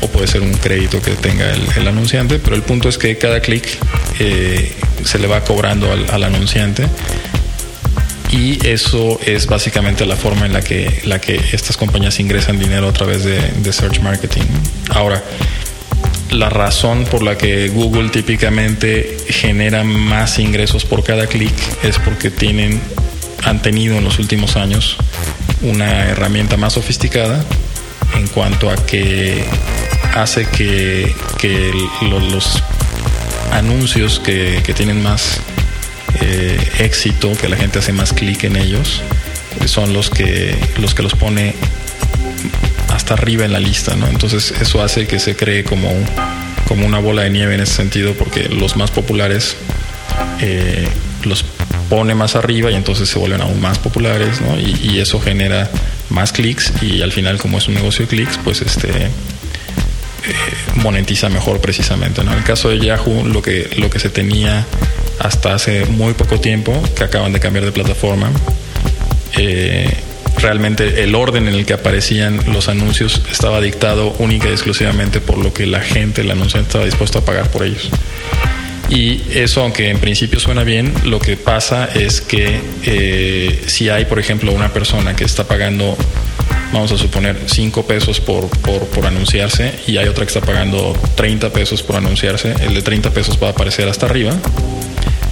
o puede ser un crédito que tenga el, anunciante, pero el punto es que cada clic eh, se le va cobrando al, anunciante y eso es básicamente la forma en la que, la que estas compañías ingresan dinero a través de, de search marketing. Ahora, la razón por la que Google típicamente genera más ingresos por cada clic es porque tienen, han tenido en los últimos años una herramienta más sofisticada en cuanto a que hace que, los, anuncios que, tienen más eh, éxito, que la gente hace más clic en ellos, son los que los que los pone hasta arriba en la lista, ¿no? Entonces eso hace que se cree como, como una bola de nieve en ese sentido, porque los más populares eh, los pone más arriba y entonces se vuelven aún más populares, ¿no? Y, eso genera más clics y al final como es un negocio de clics, pues este eh, monetiza mejor precisamente. En el caso de Yahoo, lo que, lo que se tenía hasta hace muy poco tiempo, que acaban de cambiar de plataforma, eh, realmente el orden en el que aparecían los anuncios estaba dictado única y exclusivamente por lo que la gente, el anunciante estaba dispuesto a pagar por ellos. Y eso, aunque en principio suena bien, lo que pasa es que eh, si hay, por ejemplo, una persona que está pagando, vamos a suponer, 5 pesos por, por, anunciarse y hay otra que está pagando 30 pesos por anunciarse, el de 30 pesos va a aparecer hasta arriba.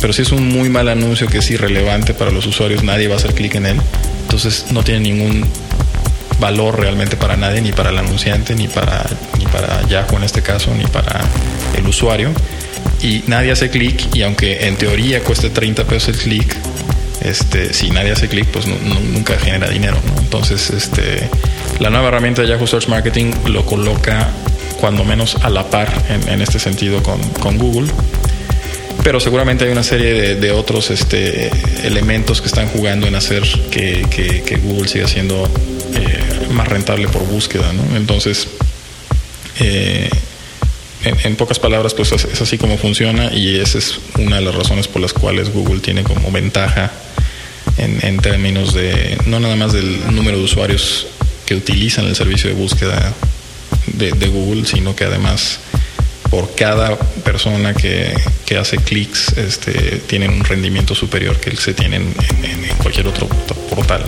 Pero si es un muy mal anuncio que es irrelevante para los usuarios, nadie va a hacer clic en él. Entonces no tiene ningún valor realmente para nadie, ni para el anunciante, ni para, ni para Yahoo en este caso, ni para el usuario y nadie hace clic y aunque en teoría cueste 30 pesos el clic, este, si nadie hace clic, pues nunca genera dinero. Entonces, este, la nueva herramienta de Yahoo Search Marketing lo coloca cuando menos a la par en, este sentido con, Google. Pero seguramente hay una serie de, otros este, elementos que están jugando en hacer que, Google siga siendo eh, más rentable por búsqueda. Entonces, eh, en, pocas palabras, pues es, así como funciona y esa es una de las razones por las cuales Google tiene como ventaja en, términos de no nada más del número de usuarios que utilizan el servicio de búsqueda de, Google, sino que además por cada persona que, hace clics este, tienen un rendimiento superior que se tiene en, cualquier otro portal.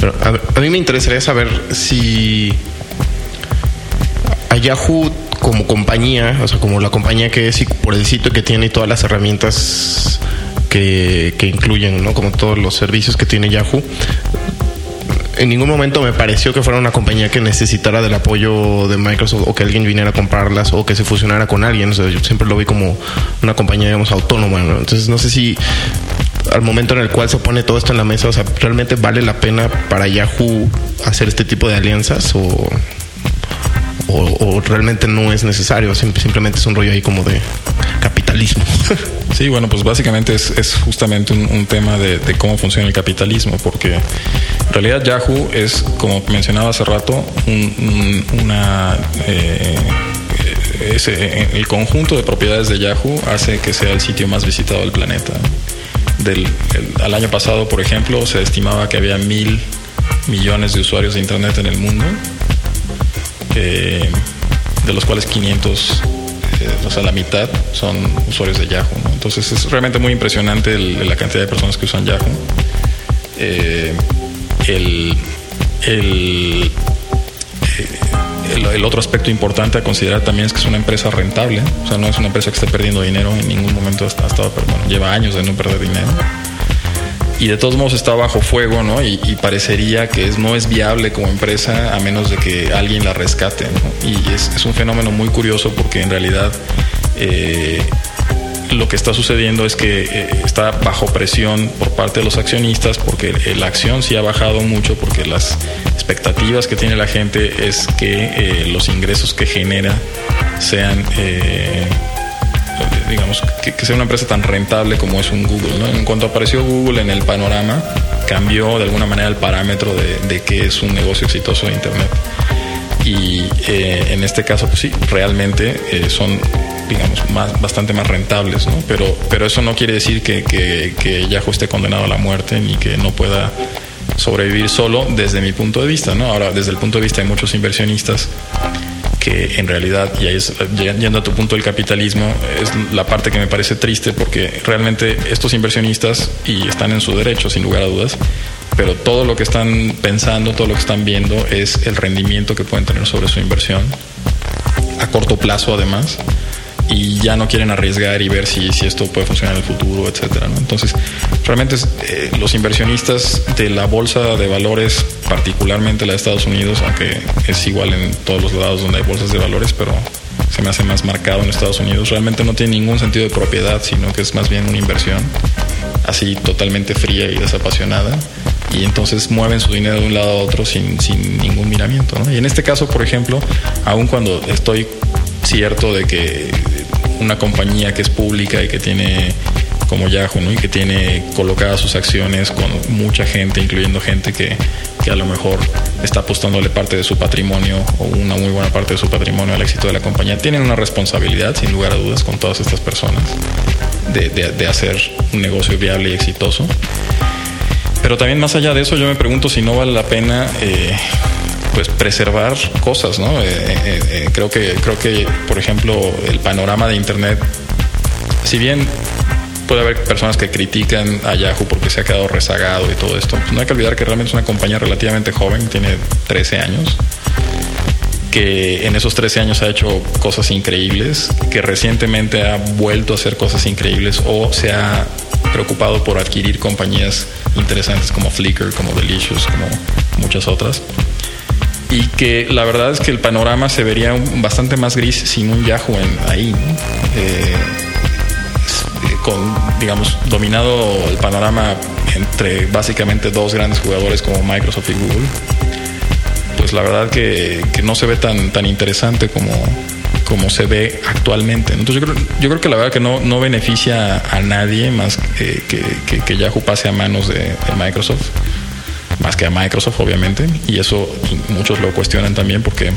Pero a, a, mí me interesaría saber si a Yahoo como compañía, o sea, como la compañía que es y por el sitio que tiene y todas las herramientas que, incluyen, ¿no? Como todos los servicios que tiene Yahoo. En ningún momento me pareció que fuera una compañía que necesitara del apoyo de Microsoft o que alguien viniera a comprarlas o que se fusionara con alguien. O sea, yo siempre lo vi como una compañía, digamos, autónoma. Entonces, no sé si al momento en el cual se pone todo esto en la mesa, o sea, realmente vale la pena para Yahoo hacer este tipo de alianzas o o, realmente no es necesario, simplemente es un rollo ahí como de Sí, bueno, pues básicamente es, justamente un, tema de, cómo funciona el capitalismo, porque en realidad Yahoo es, como mencionaba hace rato, una, eh, el conjunto de propiedades de Yahoo hace que sea el sitio más visitado del planeta. Del, al año pasado, por ejemplo, se estimaba que había mil millones de usuarios de Internet en el mundo, de los cuales 500, eh, o sea, la mitad son usuarios de Yahoo. Entonces es realmente muy impresionante la cantidad de personas que usan Yahoo. Eh, el, el, el, otro aspecto importante a considerar también es que es una empresa rentable, o sea, no es una empresa que esté perdiendo dinero en ningún momento, hasta, hasta bueno, lleva años de no perder dinero. Y de todos modos está bajo fuego, ¿no? Y, parecería que es, no es viable como empresa a menos de que alguien la rescate, ¿no? Y es, un fenómeno muy curioso porque en realidad eh, lo que está sucediendo es que eh, está bajo presión por parte de los accionistas porque la acción sí ha bajado mucho porque las expectativas que tiene la gente es que eh, los ingresos que genera sean digamos que, sea una empresa tan rentable como es un Google en cuanto apareció Google en el panorama cambió de alguna manera el parámetro de, de qué es un negocio exitoso de internet y en este caso pues sí realmente son digamos, más, bastante más rentables, ¿no? Pero, pero eso no quiere decir que, que, Yahoo esté condenado a la muerte ni que no pueda sobrevivir solo desde mi punto de vista, ¿no? Ahora, desde el punto de vista de muchos inversionistas que en realidad, y ahí es, yendo a tu punto del capitalismo, es la parte que me parece triste porque realmente estos inversionistas, y están en su derecho, sin lugar a dudas, pero todo lo que están pensando, todo lo que están viendo es el rendimiento que pueden tener sobre su inversión, a corto plazo además, y ya no quieren arriesgar y ver si, si esto puede funcionar en el futuro, etcétera. Entonces, realmente eh, los inversionistas de la bolsa de valores, particularmente la de Estados Unidos, aunque es igual en todos los lados donde hay bolsas de valores, pero se me hace más marcado en Estados Unidos, realmente no tiene ningún sentido de propiedad, sino que es más bien una inversión así totalmente fría y desapasionada y entonces mueven su dinero de un lado a otro sin, sin ningún miramiento. Y en este caso, por ejemplo, aun cuando estoy cierto de que una compañía que es pública y que tiene como Yahoo, ¿no? Y que tiene colocadas sus acciones con mucha gente, incluyendo gente que, que, a lo mejor está apostándole parte de su patrimonio o una muy buena parte de su patrimonio al éxito de la compañía. Tienen una responsabilidad, sin lugar a dudas, con todas estas personas de, de, hacer un negocio viable y exitoso. Pero también más allá de eso, yo me pregunto si no vale la pena eh, pues preservar cosas, ¿no? Eh, eh, eh, creo que creo que por ejemplo el panorama de internet, si bien puede haber personas que critican a Yahoo porque se ha quedado rezagado y todo esto, pues no hay que olvidar que realmente es una compañía relativamente joven, tiene 13 años que en esos 13 años ha hecho cosas increíbles, que recientemente ha vuelto a hacer cosas increíbles o se ha preocupado por adquirir compañías interesantes como Flickr, como Delicious, como muchas otras y que la verdad es que el panorama se vería bastante más gris sin un Yahoo en, ahí, eh, con, digamos, dominado el panorama entre básicamente dos grandes jugadores como Microsoft y Google, pues la verdad que, no se ve tan, tan interesante como, como se ve actualmente. Entonces yo creo, yo creo que la verdad que no, no beneficia a nadie más que, que, que Yahoo pase a manos de Microsoft más que a Microsoft, obviamente, y eso muchos lo cuestionan también porque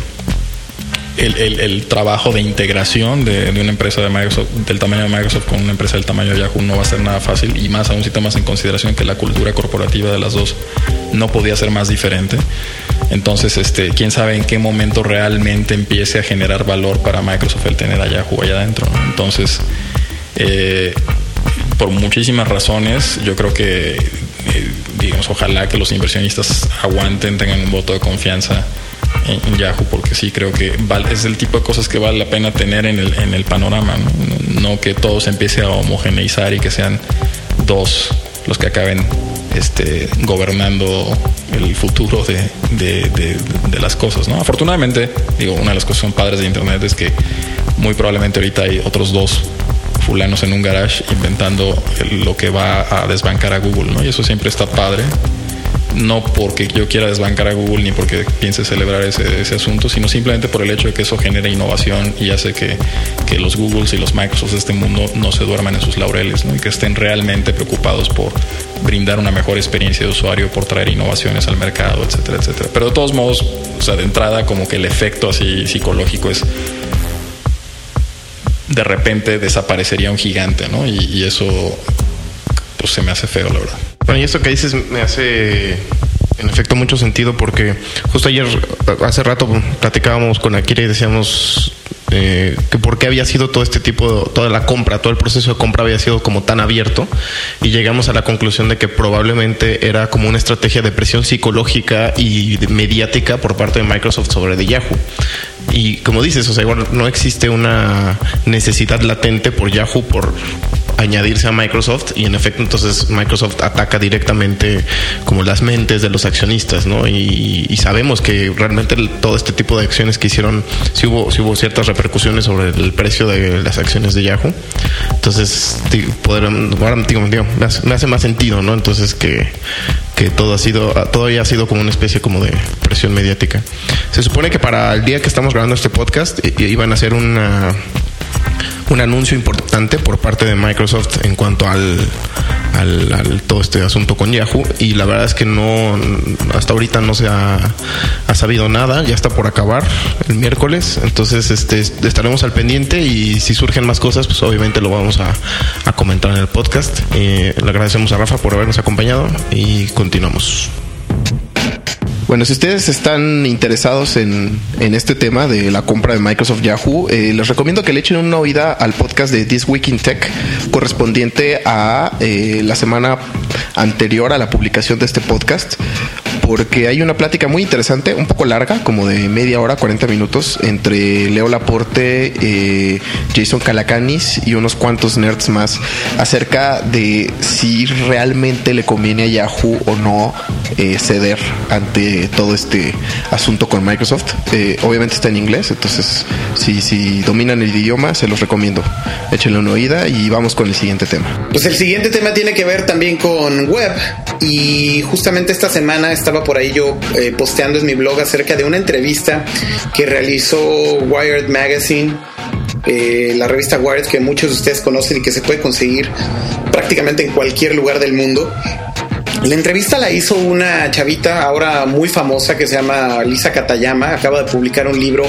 el, trabajo de integración de, una empresa de Microsoft, del tamaño de Microsoft con una empresa del tamaño de Yahoo no va a ser nada fácil y más aún si tomas en consideración que la cultura corporativa de las dos no podía ser más diferente. Entonces, este, quién sabe en qué momento realmente empiece a generar valor para Microsoft el tener a Yahoo allá adentro. Entonces, eh, por muchísimas razones, yo creo que eh, digamos, ojalá que los inversionistas aguanten, tengan un voto de confianza en, Yahoo, porque sí creo que es el tipo de cosas que vale la pena tener en el, en el panorama, ¿no? que todo se empiece a homogeneizar y que sean dos los que acaben este, gobernando el futuro de, de, de, las cosas. ¿no? Afortunadamente, digo, una de las cosas son padres de Internet es que muy probablemente ahorita hay otros dos fulanos en un garage inventando lo que va a desbancar a Google, ¿no? Y eso siempre está padre. No porque yo quiera desbancar a Google ni porque piense celebrar ese, ese asunto, sino simplemente por el hecho de que eso genera innovación y hace que, que los Googles y los Microsofts de este mundo no se duerman en sus laureles ¿no? y que estén realmente preocupados por brindar una mejor experiencia de usuario, por traer innovaciones al mercado, etcétera, etcétera. Pero de todos modos, o sea, de entrada como que el efecto así psicológico es de repente desaparecería un gigante, ¿no? Y, eso pues se me hace feo, la verdad. Bueno, y esto que dices me hace en efecto mucho sentido porque justo ayer, hace rato platicábamos con Akira y decíamos eh, que por qué había sido todo este tipo, toda la compra, todo el proceso de compra había sido como tan abierto y llegamos a la conclusión de que probablemente era como una estrategia de presión psicológica y mediática por parte de Microsoft sobre de Yahoo. Y como dices, o sea, igual no existe una necesidad latente por Yahoo por añadirse a Microsoft y en efecto entonces Microsoft ataca directamente como las mentes de los accionistas, ¿no? Y, y sabemos que realmente todo este tipo de acciones que hicieron, sí hubo, sí hubo ciertas repercusiones sobre el precio de las acciones de Yahoo. Entonces, poder, ahora digo, digo, me, hace, más sentido, ¿no? Entonces que, que todo ha sido, todo ha sido como una especie como de presión mediática. Se supone que para el día que estamos grabando este podcast iban a hacer una un anuncio importante por parte de Microsoft en cuanto al, al, todo este asunto con Yahoo y la verdad es que no hasta ahorita no se ha, sabido nada ya está por acabar el miércoles entonces este estaremos al pendiente y si surgen más cosas pues obviamente lo vamos a, a comentar en el podcast. Eh, le agradecemos a Rafa por habernos acompañado y continuamos bueno, si ustedes están interesados en, en, este tema de la compra de Microsoft Yahoo, eh, les recomiendo que le echen una oída al podcast de This Week in Tech correspondiente a eh, la semana anterior a la publicación de este podcast porque hay una plática muy interesante, un poco larga, como de media hora, 40 minutos, entre Leo Laporte, eh, Jason Calacanis y unos cuantos nerds más acerca de si realmente le conviene a Yahoo o no eh, ceder ante todo este asunto con Microsoft. Eh, obviamente está en inglés, entonces si, si dominan el idioma, se los recomiendo. Échenle una oída y vamos con el siguiente tema. Pues el siguiente tema tiene que ver también con web y justamente esta semana estaba por ahí yo eh, posteando en mi blog acerca de una entrevista que realizó Wired Magazine, eh, la revista Wired que muchos de ustedes conocen y que se puede conseguir prácticamente en cualquier lugar del mundo. La entrevista la hizo una chavita ahora muy famosa que se llama Lisa Katayama, acaba de publicar un libro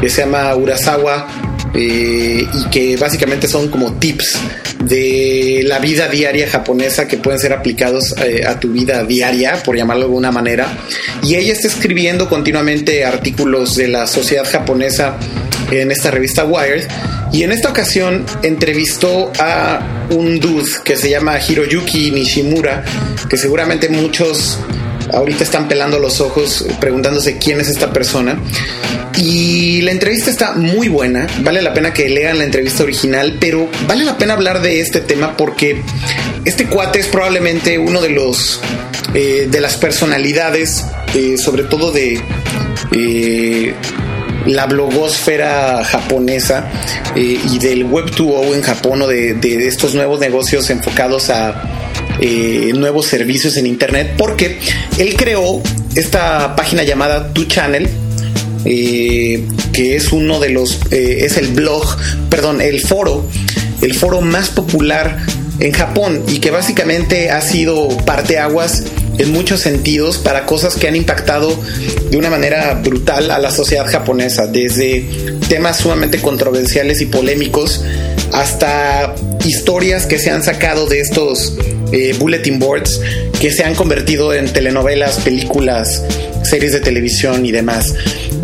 que se llama Urasawa eh, y que básicamente son como tips de la vida diaria japonesa que pueden ser aplicados eh, a tu vida diaria, por llamarlo de alguna manera. Y ella está escribiendo continuamente artículos de la sociedad japonesa en esta revista Wired. Y en esta ocasión entrevistó a un dude que se llama Hiroyuki Nishimura, que seguramente muchos ahorita están pelando los ojos preguntándose quién es esta persona. Y la entrevista está muy buena, vale la pena que lean la entrevista original, pero vale la pena hablar de este tema porque este cuate es probablemente uno de los eh, de las personalidades, eh, sobre todo de eh, la blogosfera japonesa y del Web 2.0 en Japón o de, de, estos nuevos negocios enfocados a nuevos servicios en Internet, porque él creó esta página llamada Tu Channel, eh, que es uno de los, eh, es el blog, perdón, el foro, el foro más popular en Japón y que básicamente ha sido parteaguas en muchos sentidos para cosas que han impactado de una manera brutal a la sociedad japonesa, desde temas sumamente controversiales y polémicos hasta historias que se han sacado de estos eh, bulletin boards que se han convertido en telenovelas, películas, series de televisión y demás.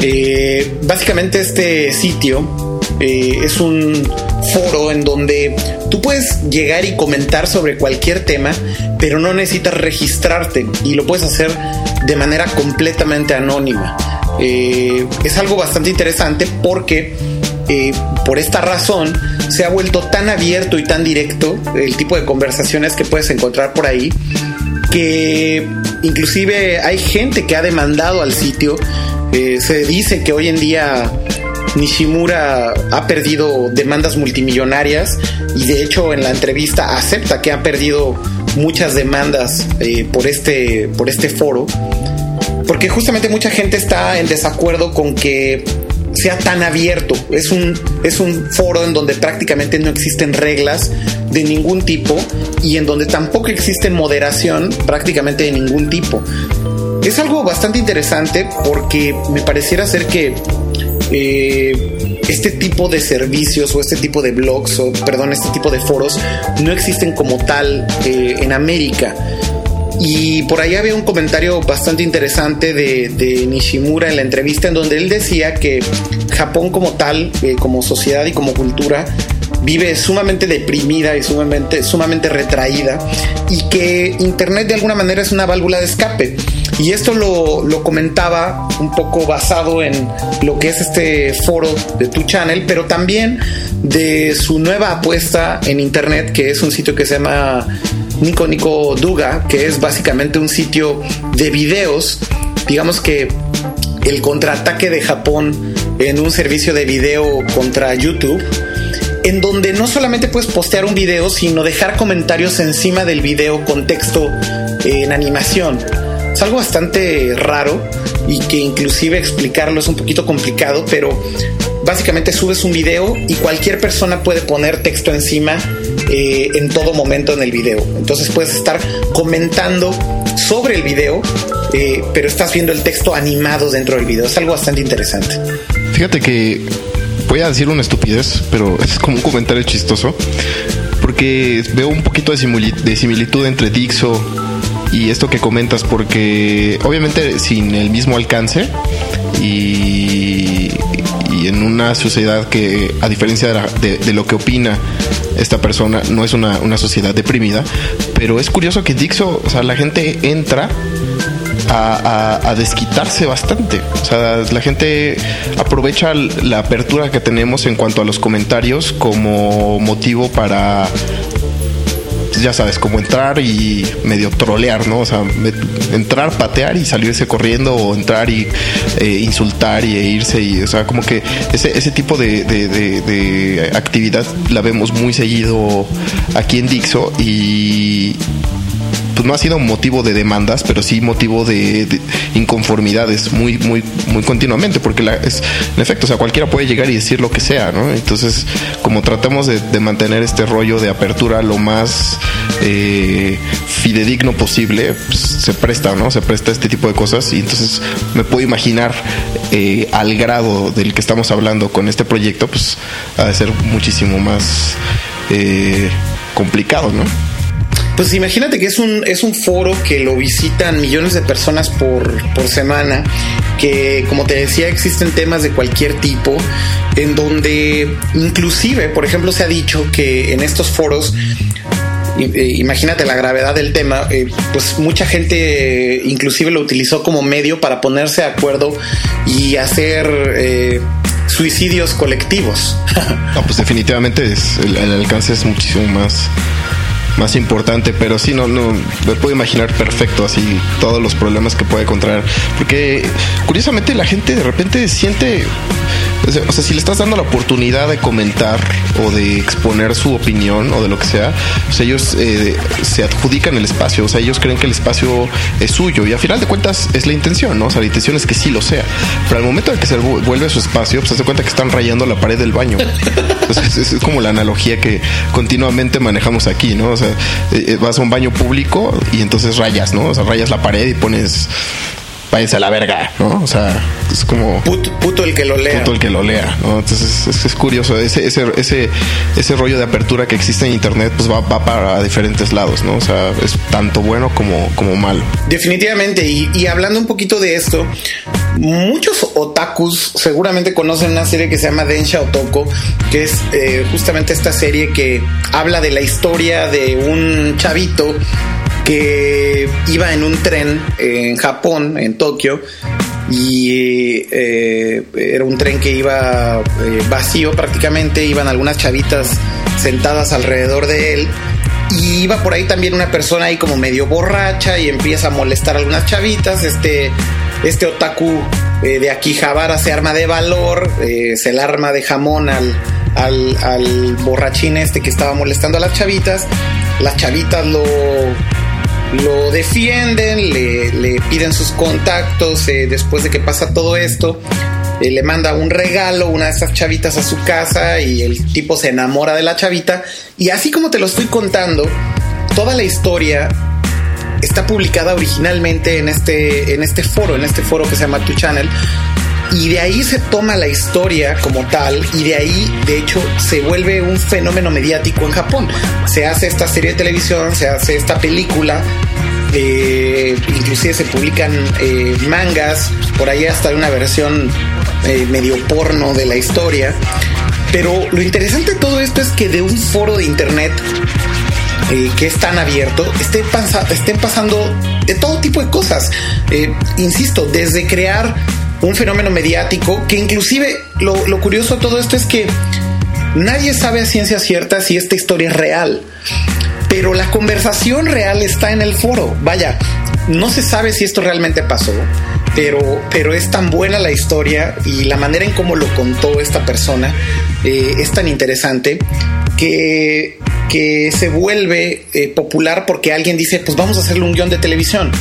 Eh, básicamente este sitio eh, es un foro en donde tú puedes llegar y comentar sobre cualquier tema, pero no necesitas registrarte y lo puedes hacer de manera completamente anónima. Eh, es algo bastante interesante porque eh, por esta razón se ha vuelto tan abierto y tan directo el tipo de conversaciones que puedes encontrar por ahí que inclusive hay gente que ha demandado al sitio. Eh, se dice que hoy en día Nishimura ha perdido demandas multimillonarias y de hecho en la entrevista acepta que ha perdido muchas demandas eh, por, este, por este foro. Porque justamente mucha gente está en desacuerdo con que sea tan abierto. Es un, es un foro en donde prácticamente no existen reglas de ningún tipo y en donde tampoco existe moderación prácticamente de ningún tipo. Es algo bastante interesante porque me pareciera ser que eh, este tipo de servicios o este tipo de blogs o perdón, este tipo de foros no existen como tal eh, en América. Y por ahí había un comentario bastante interesante de, Nishimura en la entrevista en donde él decía que Japón como tal, eh, como sociedad y como cultura, vive sumamente deprimida y sumamente, sumamente retraída y que Internet de alguna manera es una válvula de escape. Y esto lo, lo, comentaba un poco basado en lo que es este foro de tu channel, pero también de su nueva apuesta en Internet, que es un sitio que se llama Nico Nico Duga, que es básicamente un sitio de videos, digamos que el contraataque de Japón en un servicio de video contra YouTube en donde no solamente puedes postear un video, sino dejar comentarios encima del video con texto en animación. Es algo bastante raro y que inclusive explicarlo es un poquito complicado, pero básicamente subes un video y cualquier persona puede poner texto encima eh, en todo momento en el video. Entonces puedes estar comentando sobre el video, eh, pero estás viendo el texto animado dentro del video. Es algo bastante interesante. Fíjate que voy a decir una estupidez, pero es como un comentario chistoso. Porque veo un poquito de similitud entre Dixo y esto que comentas, porque obviamente sin el mismo alcance y, en una sociedad que, a diferencia de, lo que opina esta persona, no es una, una sociedad deprimida, pero es curioso que Dixo, o sea, la gente entra a, desquitarse bastante. O sea, la gente aprovecha la apertura que tenemos en cuanto a los comentarios como motivo para ya sabes, como entrar y medio trolear, ¿no? O sea, entrar, patear y salirse corriendo o entrar y eh, insultar y e irse y, o sea, como que ese, ese tipo de, de actividad la vemos muy seguido aquí en Dixo y, pues no ha sido motivo de demandas, pero sí motivo de, inconformidades muy, muy, muy continuamente, porque la, es, en efecto, o sea, cualquiera puede llegar y decir lo que sea, ¿no? Entonces, como tratamos de, mantener este rollo de apertura lo más eh, fidedigno posible, pues, se presta, ¿no? Se presta este tipo de cosas y entonces me puedo imaginar eh, al grado del que estamos hablando con este proyecto, pues ha de ser muchísimo más eh, complicado, ¿no? Pues imagínate que es un, es un foro que lo visitan millones de personas por, semana, que como te decía existen temas de cualquier tipo, en donde inclusive, por ejemplo, se ha dicho que en estos foros eh, imagínate la gravedad del tema, eh, pues mucha gente inclusive lo utilizó como medio para ponerse de acuerdo y hacer eh, suicidios colectivos. no, pues definitivamente el alcance es muchísimo más más importante, pero sí, no, no, me puedo imaginar perfecto así todos los problemas que puede encontrar. Porque curiosamente la gente de repente siente o sea, si le estás dando la oportunidad de comentar o de exponer su opinión o de lo que sea, pues ellos eh, se adjudican el espacio, o sea, ellos creen que el espacio es suyo y a final de cuentas es la intención, ¿no? O sea, la intención es que sí lo sea, pero al momento de que se vuelve su espacio, pues se hace cuenta que están rayando la pared del baño. Entonces, es, como la analogía que continuamente manejamos aquí, ¿no? O sea, eh, eh, vas a un baño público y entonces rayas, ¿no? O sea, rayas la pared y pones váyanse a la verga, ¿no? O sea, es como... Puto, el que lo lea. Puto el que lo lea, ¿no? Entonces es, curioso, ese, ese, ese, ese rollo de apertura que existe en Internet pues va, va, para diferentes lados, ¿no? O sea, es tanto bueno como, como malo. Definitivamente, y, hablando un poquito de esto, muchos otakus seguramente conocen una serie que se llama Densha Otoko, que es eh, justamente esta serie que habla de la historia de un chavito que iba en un tren en Japón, en Tokio, y eh, era un tren que iba eh, vacío prácticamente, iban algunas chavitas sentadas alrededor de él. Y iba por ahí también una persona ahí como medio borracha y empieza a molestar a algunas chavitas. Este, este otaku eh, de Akihabara se arma de valor, se le arma de jamón al, al, al borrachín este que estaba molestando a las chavitas. Las chavitas lo lo defienden, le, piden sus contactos eh, después de que pasa todo esto. Eh, le manda un regalo, una de esas chavitas a su casa y el tipo se enamora de la chavita. Y así como te lo estoy contando, toda la historia está publicada originalmente en este, en este foro, en este foro que se llama Tu Channel. Y de ahí se toma la historia como tal y de ahí, de hecho, se vuelve un fenómeno mediático en Japón. Se hace esta serie de televisión, se hace esta película, inclusive se publican eh, mangas, por ahí hasta una versión eh, medio porno de la historia. Pero lo interesante de todo esto es que de un foro de internet eh, que es tan abierto, estén, estén, pasando de todo tipo de cosas. Insisto, desde crear un fenómeno mediático, que inclusive lo, lo curioso de todo esto es que nadie sabe a ciencia cierta si esta historia es real pero la conversación real está en el foro. Vaya, no se sabe si esto realmente pasó, pero, pero es tan buena la historia y la manera en cómo lo contó esta persona eh, es tan interesante que, que se vuelve eh, popular porque alguien dice, pues vamos a hacerle un guion de televisión.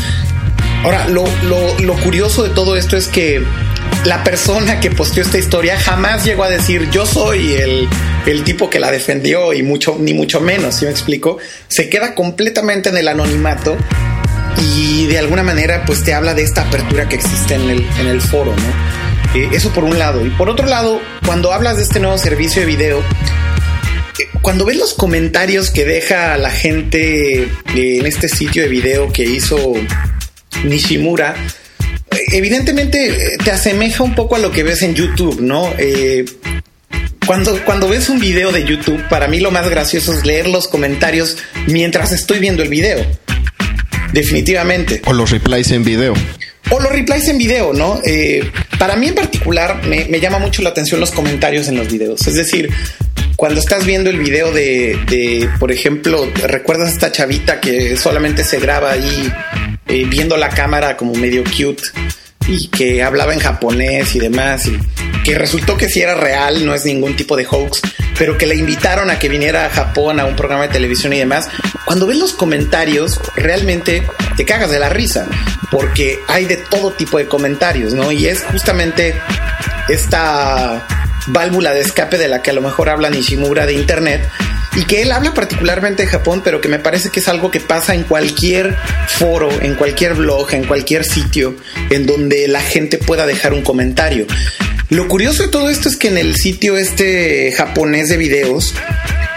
Ahora, lo, lo, lo curioso de todo esto es que la persona que posteó esta historia jamás llegó a decir yo soy el, el tipo que la defendió y mucho, ni mucho menos, si me explico, se queda completamente en el anonimato y de alguna manera pues te habla de esta apertura que existe en el, en el foro, ¿no? Eh, eso por un lado. Y por otro lado, cuando hablas de este nuevo servicio de video, eh, cuando ves los comentarios que deja la gente eh, en este sitio de video que hizo Nishimura, evidentemente te asemeja un poco a lo que ves en YouTube, ¿no? Eh, cuando, cuando ves un video de YouTube, para mí lo más gracioso es leer los comentarios mientras estoy viendo el video. Definitivamente. O los replies en video. O los replies en video, ¿no? Eh, para mí en particular me, me, llama mucho la atención los comentarios en los videos. Es decir, cuando estás viendo el video de, de por ejemplo, ¿recuerdas a esta chavita que solamente se graba ahí eh, viendo la cámara como medio cute? y que hablaba en japonés y demás, y que resultó que sí era real, no es ningún tipo de hoax, pero que le invitaron a que viniera a Japón a un programa de televisión y demás. Cuando ves los comentarios, realmente te cagas de la risa, porque hay de todo tipo de comentarios, ¿no? Y es justamente esta válvula de escape de la que a lo mejor habla Nishimura de Internet, y que él habla particularmente de Japón, pero que me parece que es algo que pasa en cualquier foro, en cualquier blog, en cualquier sitio en donde la gente pueda dejar un comentario. Lo curioso de todo esto es que en el sitio este japonés de videos,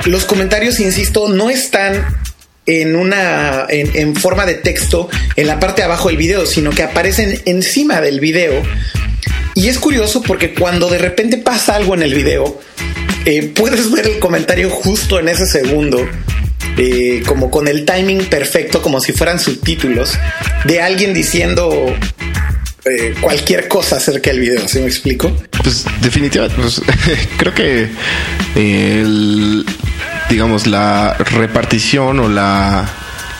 los comentarios, insisto, no están en una en, forma de texto en la parte de abajo del video, sino que aparecen encima del video. Y es curioso porque cuando de repente pasa algo en el video, eh, puedes ver el comentario justo en ese segundo. Eh, como con el timing perfecto, como si fueran subtítulos, de alguien diciendo eh, cualquier cosa acerca del video, ¿sí me explico? Pues definitivamente, pues, creo que el, digamos, la repartición o la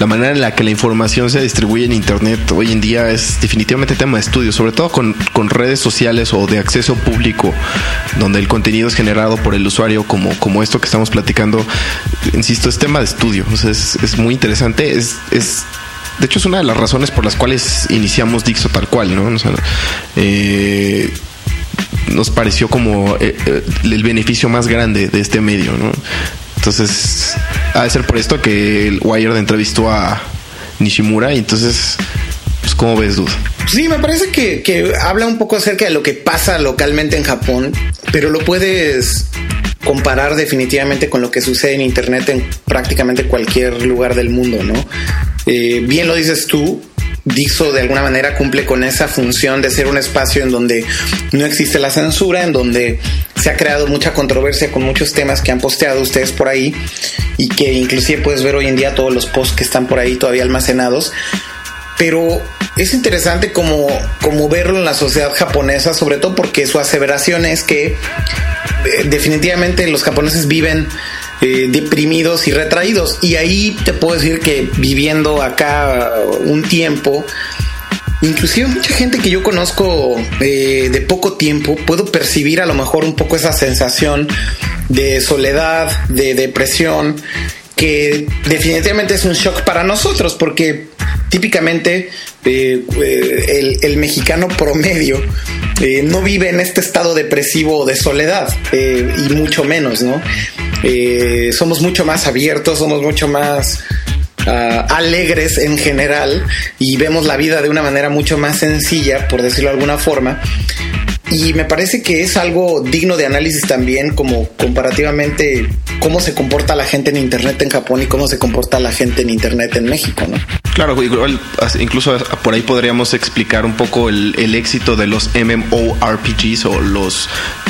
la manera en la que la información se distribuye en Internet hoy en día es definitivamente tema de estudio, sobre todo con, con redes sociales o de acceso público, donde el contenido es generado por el usuario como, como esto que estamos platicando. Insisto, es tema de estudio, o es, muy interesante, es, es de hecho es una de las razones por las cuales iniciamos Dixo tal cual, ¿no? Eh, nos pareció como eh, eh, el beneficio más grande de este medio, ¿no? Entonces, ha de ser por esto que el Wired entrevistó a Nishimura y entonces, pues, ¿cómo ves, Dude? Sí, me parece que, que habla un poco acerca de lo que pasa localmente en Japón, pero lo puedes comparar definitivamente con lo que sucede en Internet en prácticamente cualquier lugar del mundo, ¿no? Eh, bien lo dices tú, Dixo de alguna manera cumple con esa función de ser un espacio en donde no existe la censura, en donde se ha creado mucha controversia con muchos temas que han posteado ustedes por ahí y que inclusive puedes ver hoy en día todos los posts que están por ahí todavía almacenados. Pero es interesante como, como verlo en la sociedad japonesa, sobre todo porque su aseveración es que eh, definitivamente los japoneses viven eh, deprimidos y retraídos. Y ahí te puedo decir que viviendo acá un tiempo, inclusive mucha gente que yo conozco eh, de poco tiempo, puedo percibir a lo mejor un poco esa sensación de soledad, de depresión, que definitivamente es un shock para nosotros, porque típicamente eh, el, el, mexicano promedio eh, no vive en este estado depresivo de soledad, eh, y mucho menos, ¿no? Eh, somos mucho más abiertos, somos mucho más uh, alegres en general y vemos la vida de una manera mucho más sencilla, por decirlo de alguna forma. Y me parece que es algo digno de análisis también, como comparativamente cómo se comporta la gente en Internet en Japón y cómo se comporta la gente en Internet en México, ¿no? Claro, igual, incluso por ahí podríamos explicar un poco el, éxito de los MMORPGs o los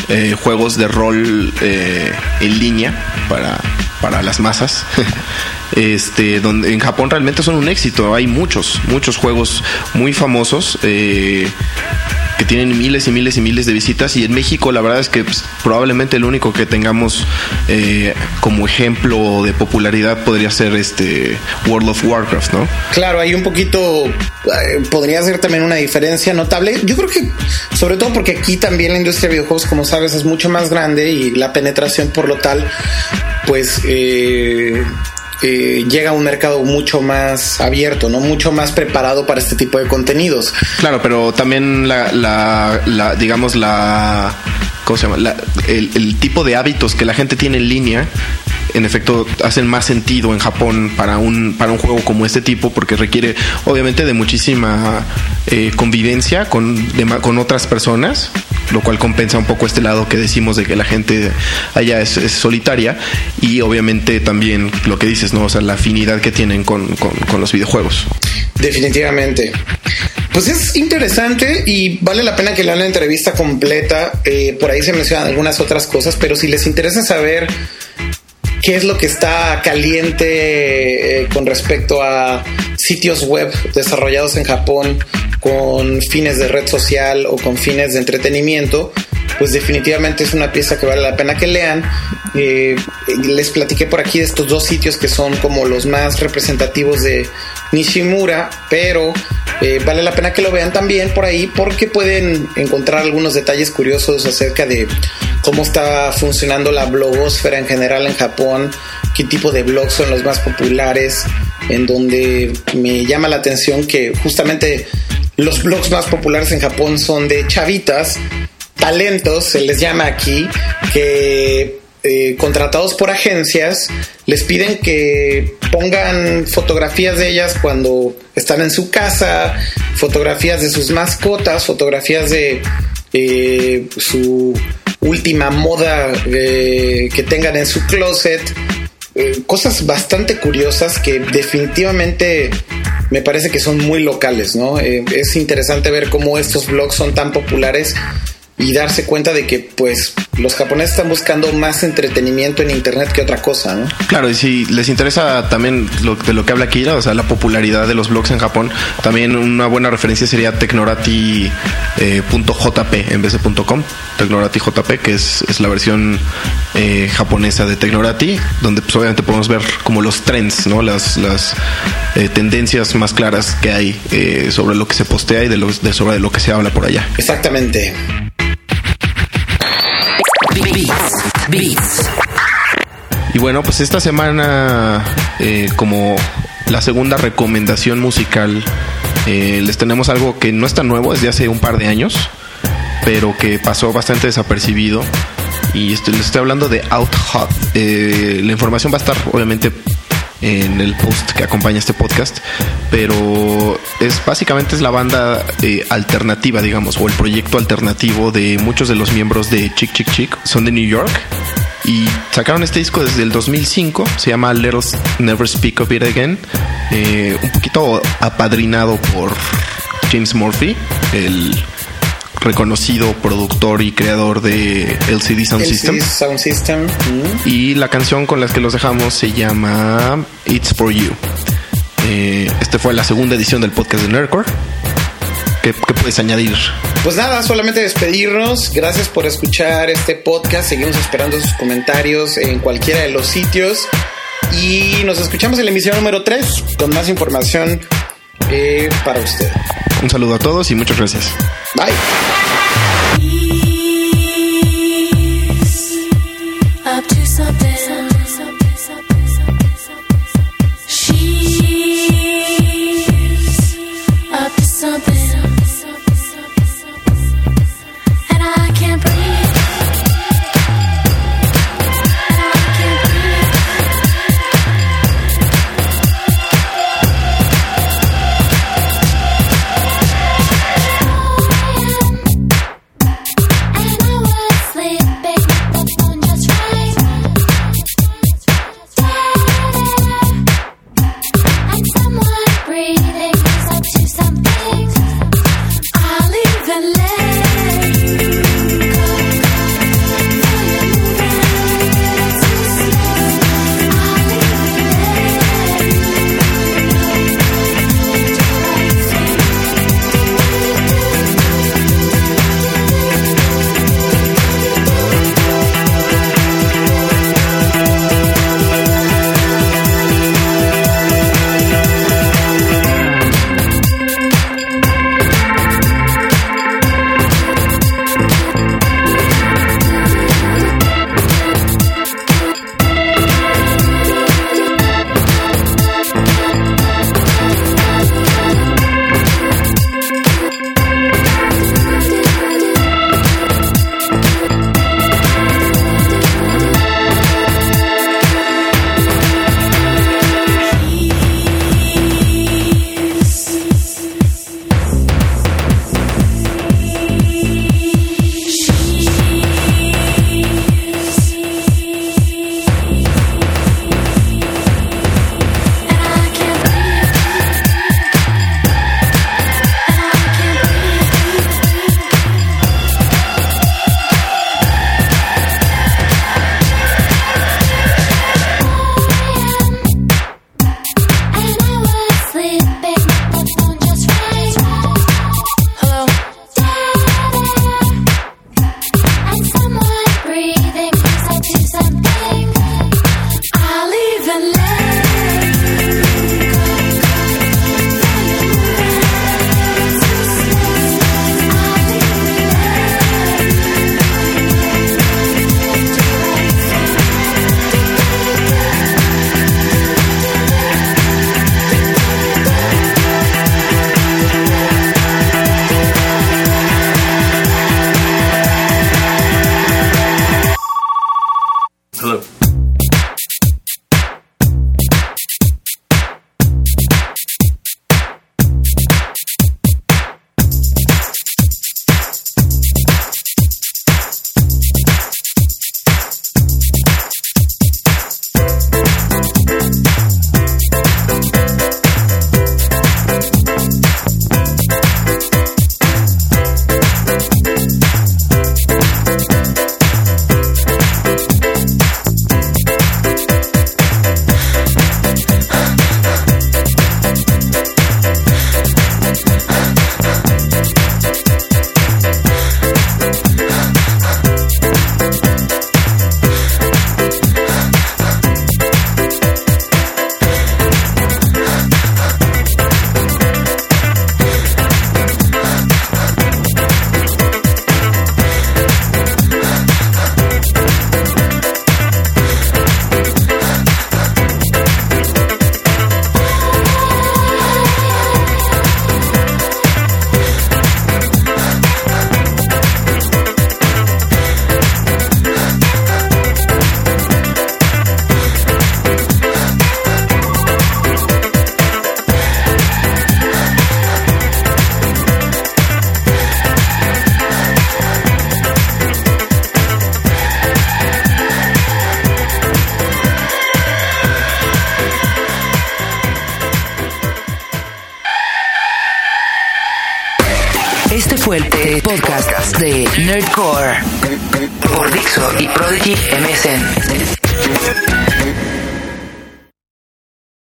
eh, juegos de rol eh, en línea para, para las masas. este, donde en Japón realmente son un éxito. Hay muchos, muchos juegos muy famosos. Eh, que tienen miles y miles y miles de visitas y en México la verdad es que pues, probablemente el único que tengamos eh, como ejemplo de popularidad podría ser este World of Warcraft, ¿no? Claro, hay un poquito, eh, podría ser también una diferencia notable. Yo creo que sobre todo porque aquí también la industria de videojuegos, como sabes, es mucho más grande y la penetración por lo tal, pues... Eh, eh, llega a un mercado mucho más abierto, no mucho más preparado para este tipo de contenidos. Claro, pero también la, la, digamos la ¿cómo se llama? el, el, tipo de hábitos que la gente tiene en línea en efecto hacen más sentido en Japón para un, para un juego como este tipo porque requiere obviamente de muchísima eh, convivencia con, con otras personas lo cual compensa un poco este lado que decimos de que la gente allá es, solitaria y obviamente también lo que dices, ¿no? O sea, la afinidad que tienen con, con, los videojuegos. Definitivamente. Pues es interesante y vale la pena que lean la entrevista completa. Eh, por ahí se mencionan algunas otras cosas, pero si les interesa saber qué es lo que está caliente eh, con respecto a sitios web desarrollados en Japón con fines de red social o con fines de entretenimiento, pues definitivamente es una pieza que vale la pena que lean. Eh, les platiqué por aquí de estos dos sitios que son como los más representativos de Nishimura, pero eh, vale la pena que lo vean también por ahí porque pueden encontrar algunos detalles curiosos acerca de cómo está funcionando la blogosfera en general en Japón, qué tipo de blogs son los más populares, en donde me llama la atención que justamente los blogs más populares en Japón son de chavitas, talentos, se les llama aquí, que eh, contratados por agencias les piden que pongan fotografías de ellas cuando están en su casa, fotografías de sus mascotas, fotografías de eh, su última moda eh, que tengan en su closet, cosas bastante curiosas que definitivamente me parece que son muy locales, ¿no? Es interesante ver cómo estos blogs son tan populares y darse cuenta de que pues los japoneses están buscando más entretenimiento en internet que otra cosa, ¿no? Claro, y si les interesa también lo, de lo que habla Kira, o sea, la popularidad de los blogs en Japón, también una buena referencia sería tecnorati.jp eh, en vez de .com, tecnorati.jp, que es, es la versión eh, japonesa de Tecnorati, donde pues obviamente podemos ver como los trends, ¿no? Las, las eh, tendencias más claras que hay sobre lo que se postea y de, lo, de sobre lo que se habla por allá. Exactamente. Y bueno, pues esta semana, eh, como la segunda recomendación musical, eh, les tenemos algo que no es tan nuevo, es de hace un par de años, pero que pasó bastante desapercibido. Y estoy, les estoy hablando de Out Hot. Eh, la información va a estar obviamente en el post que acompaña este podcast, pero es básicamente es la banda eh, alternativa, digamos, o el proyecto alternativo de muchos de los miembros de Chick Chick Chick, son de New York y sacaron este disco desde el 2005, se llama Little Never Speak of It Again, eh, un poquito apadrinado por James Murphy, el reconocido productor y creador de LCD Sound System. Sound System. Y la canción con la que los dejamos se llama It's For You. Eh, este fue la segunda edición del podcast de Nerdcore. ¿Qué, ¿Qué, puedes añadir? Pues nada, solamente despedirnos. Gracias por escuchar este podcast. Seguimos esperando sus comentarios en cualquiera de los sitios. Y nos escuchamos en la emisión número 3 con más información eh, para usted. Un saludo a todos y muchas gracias. Bye.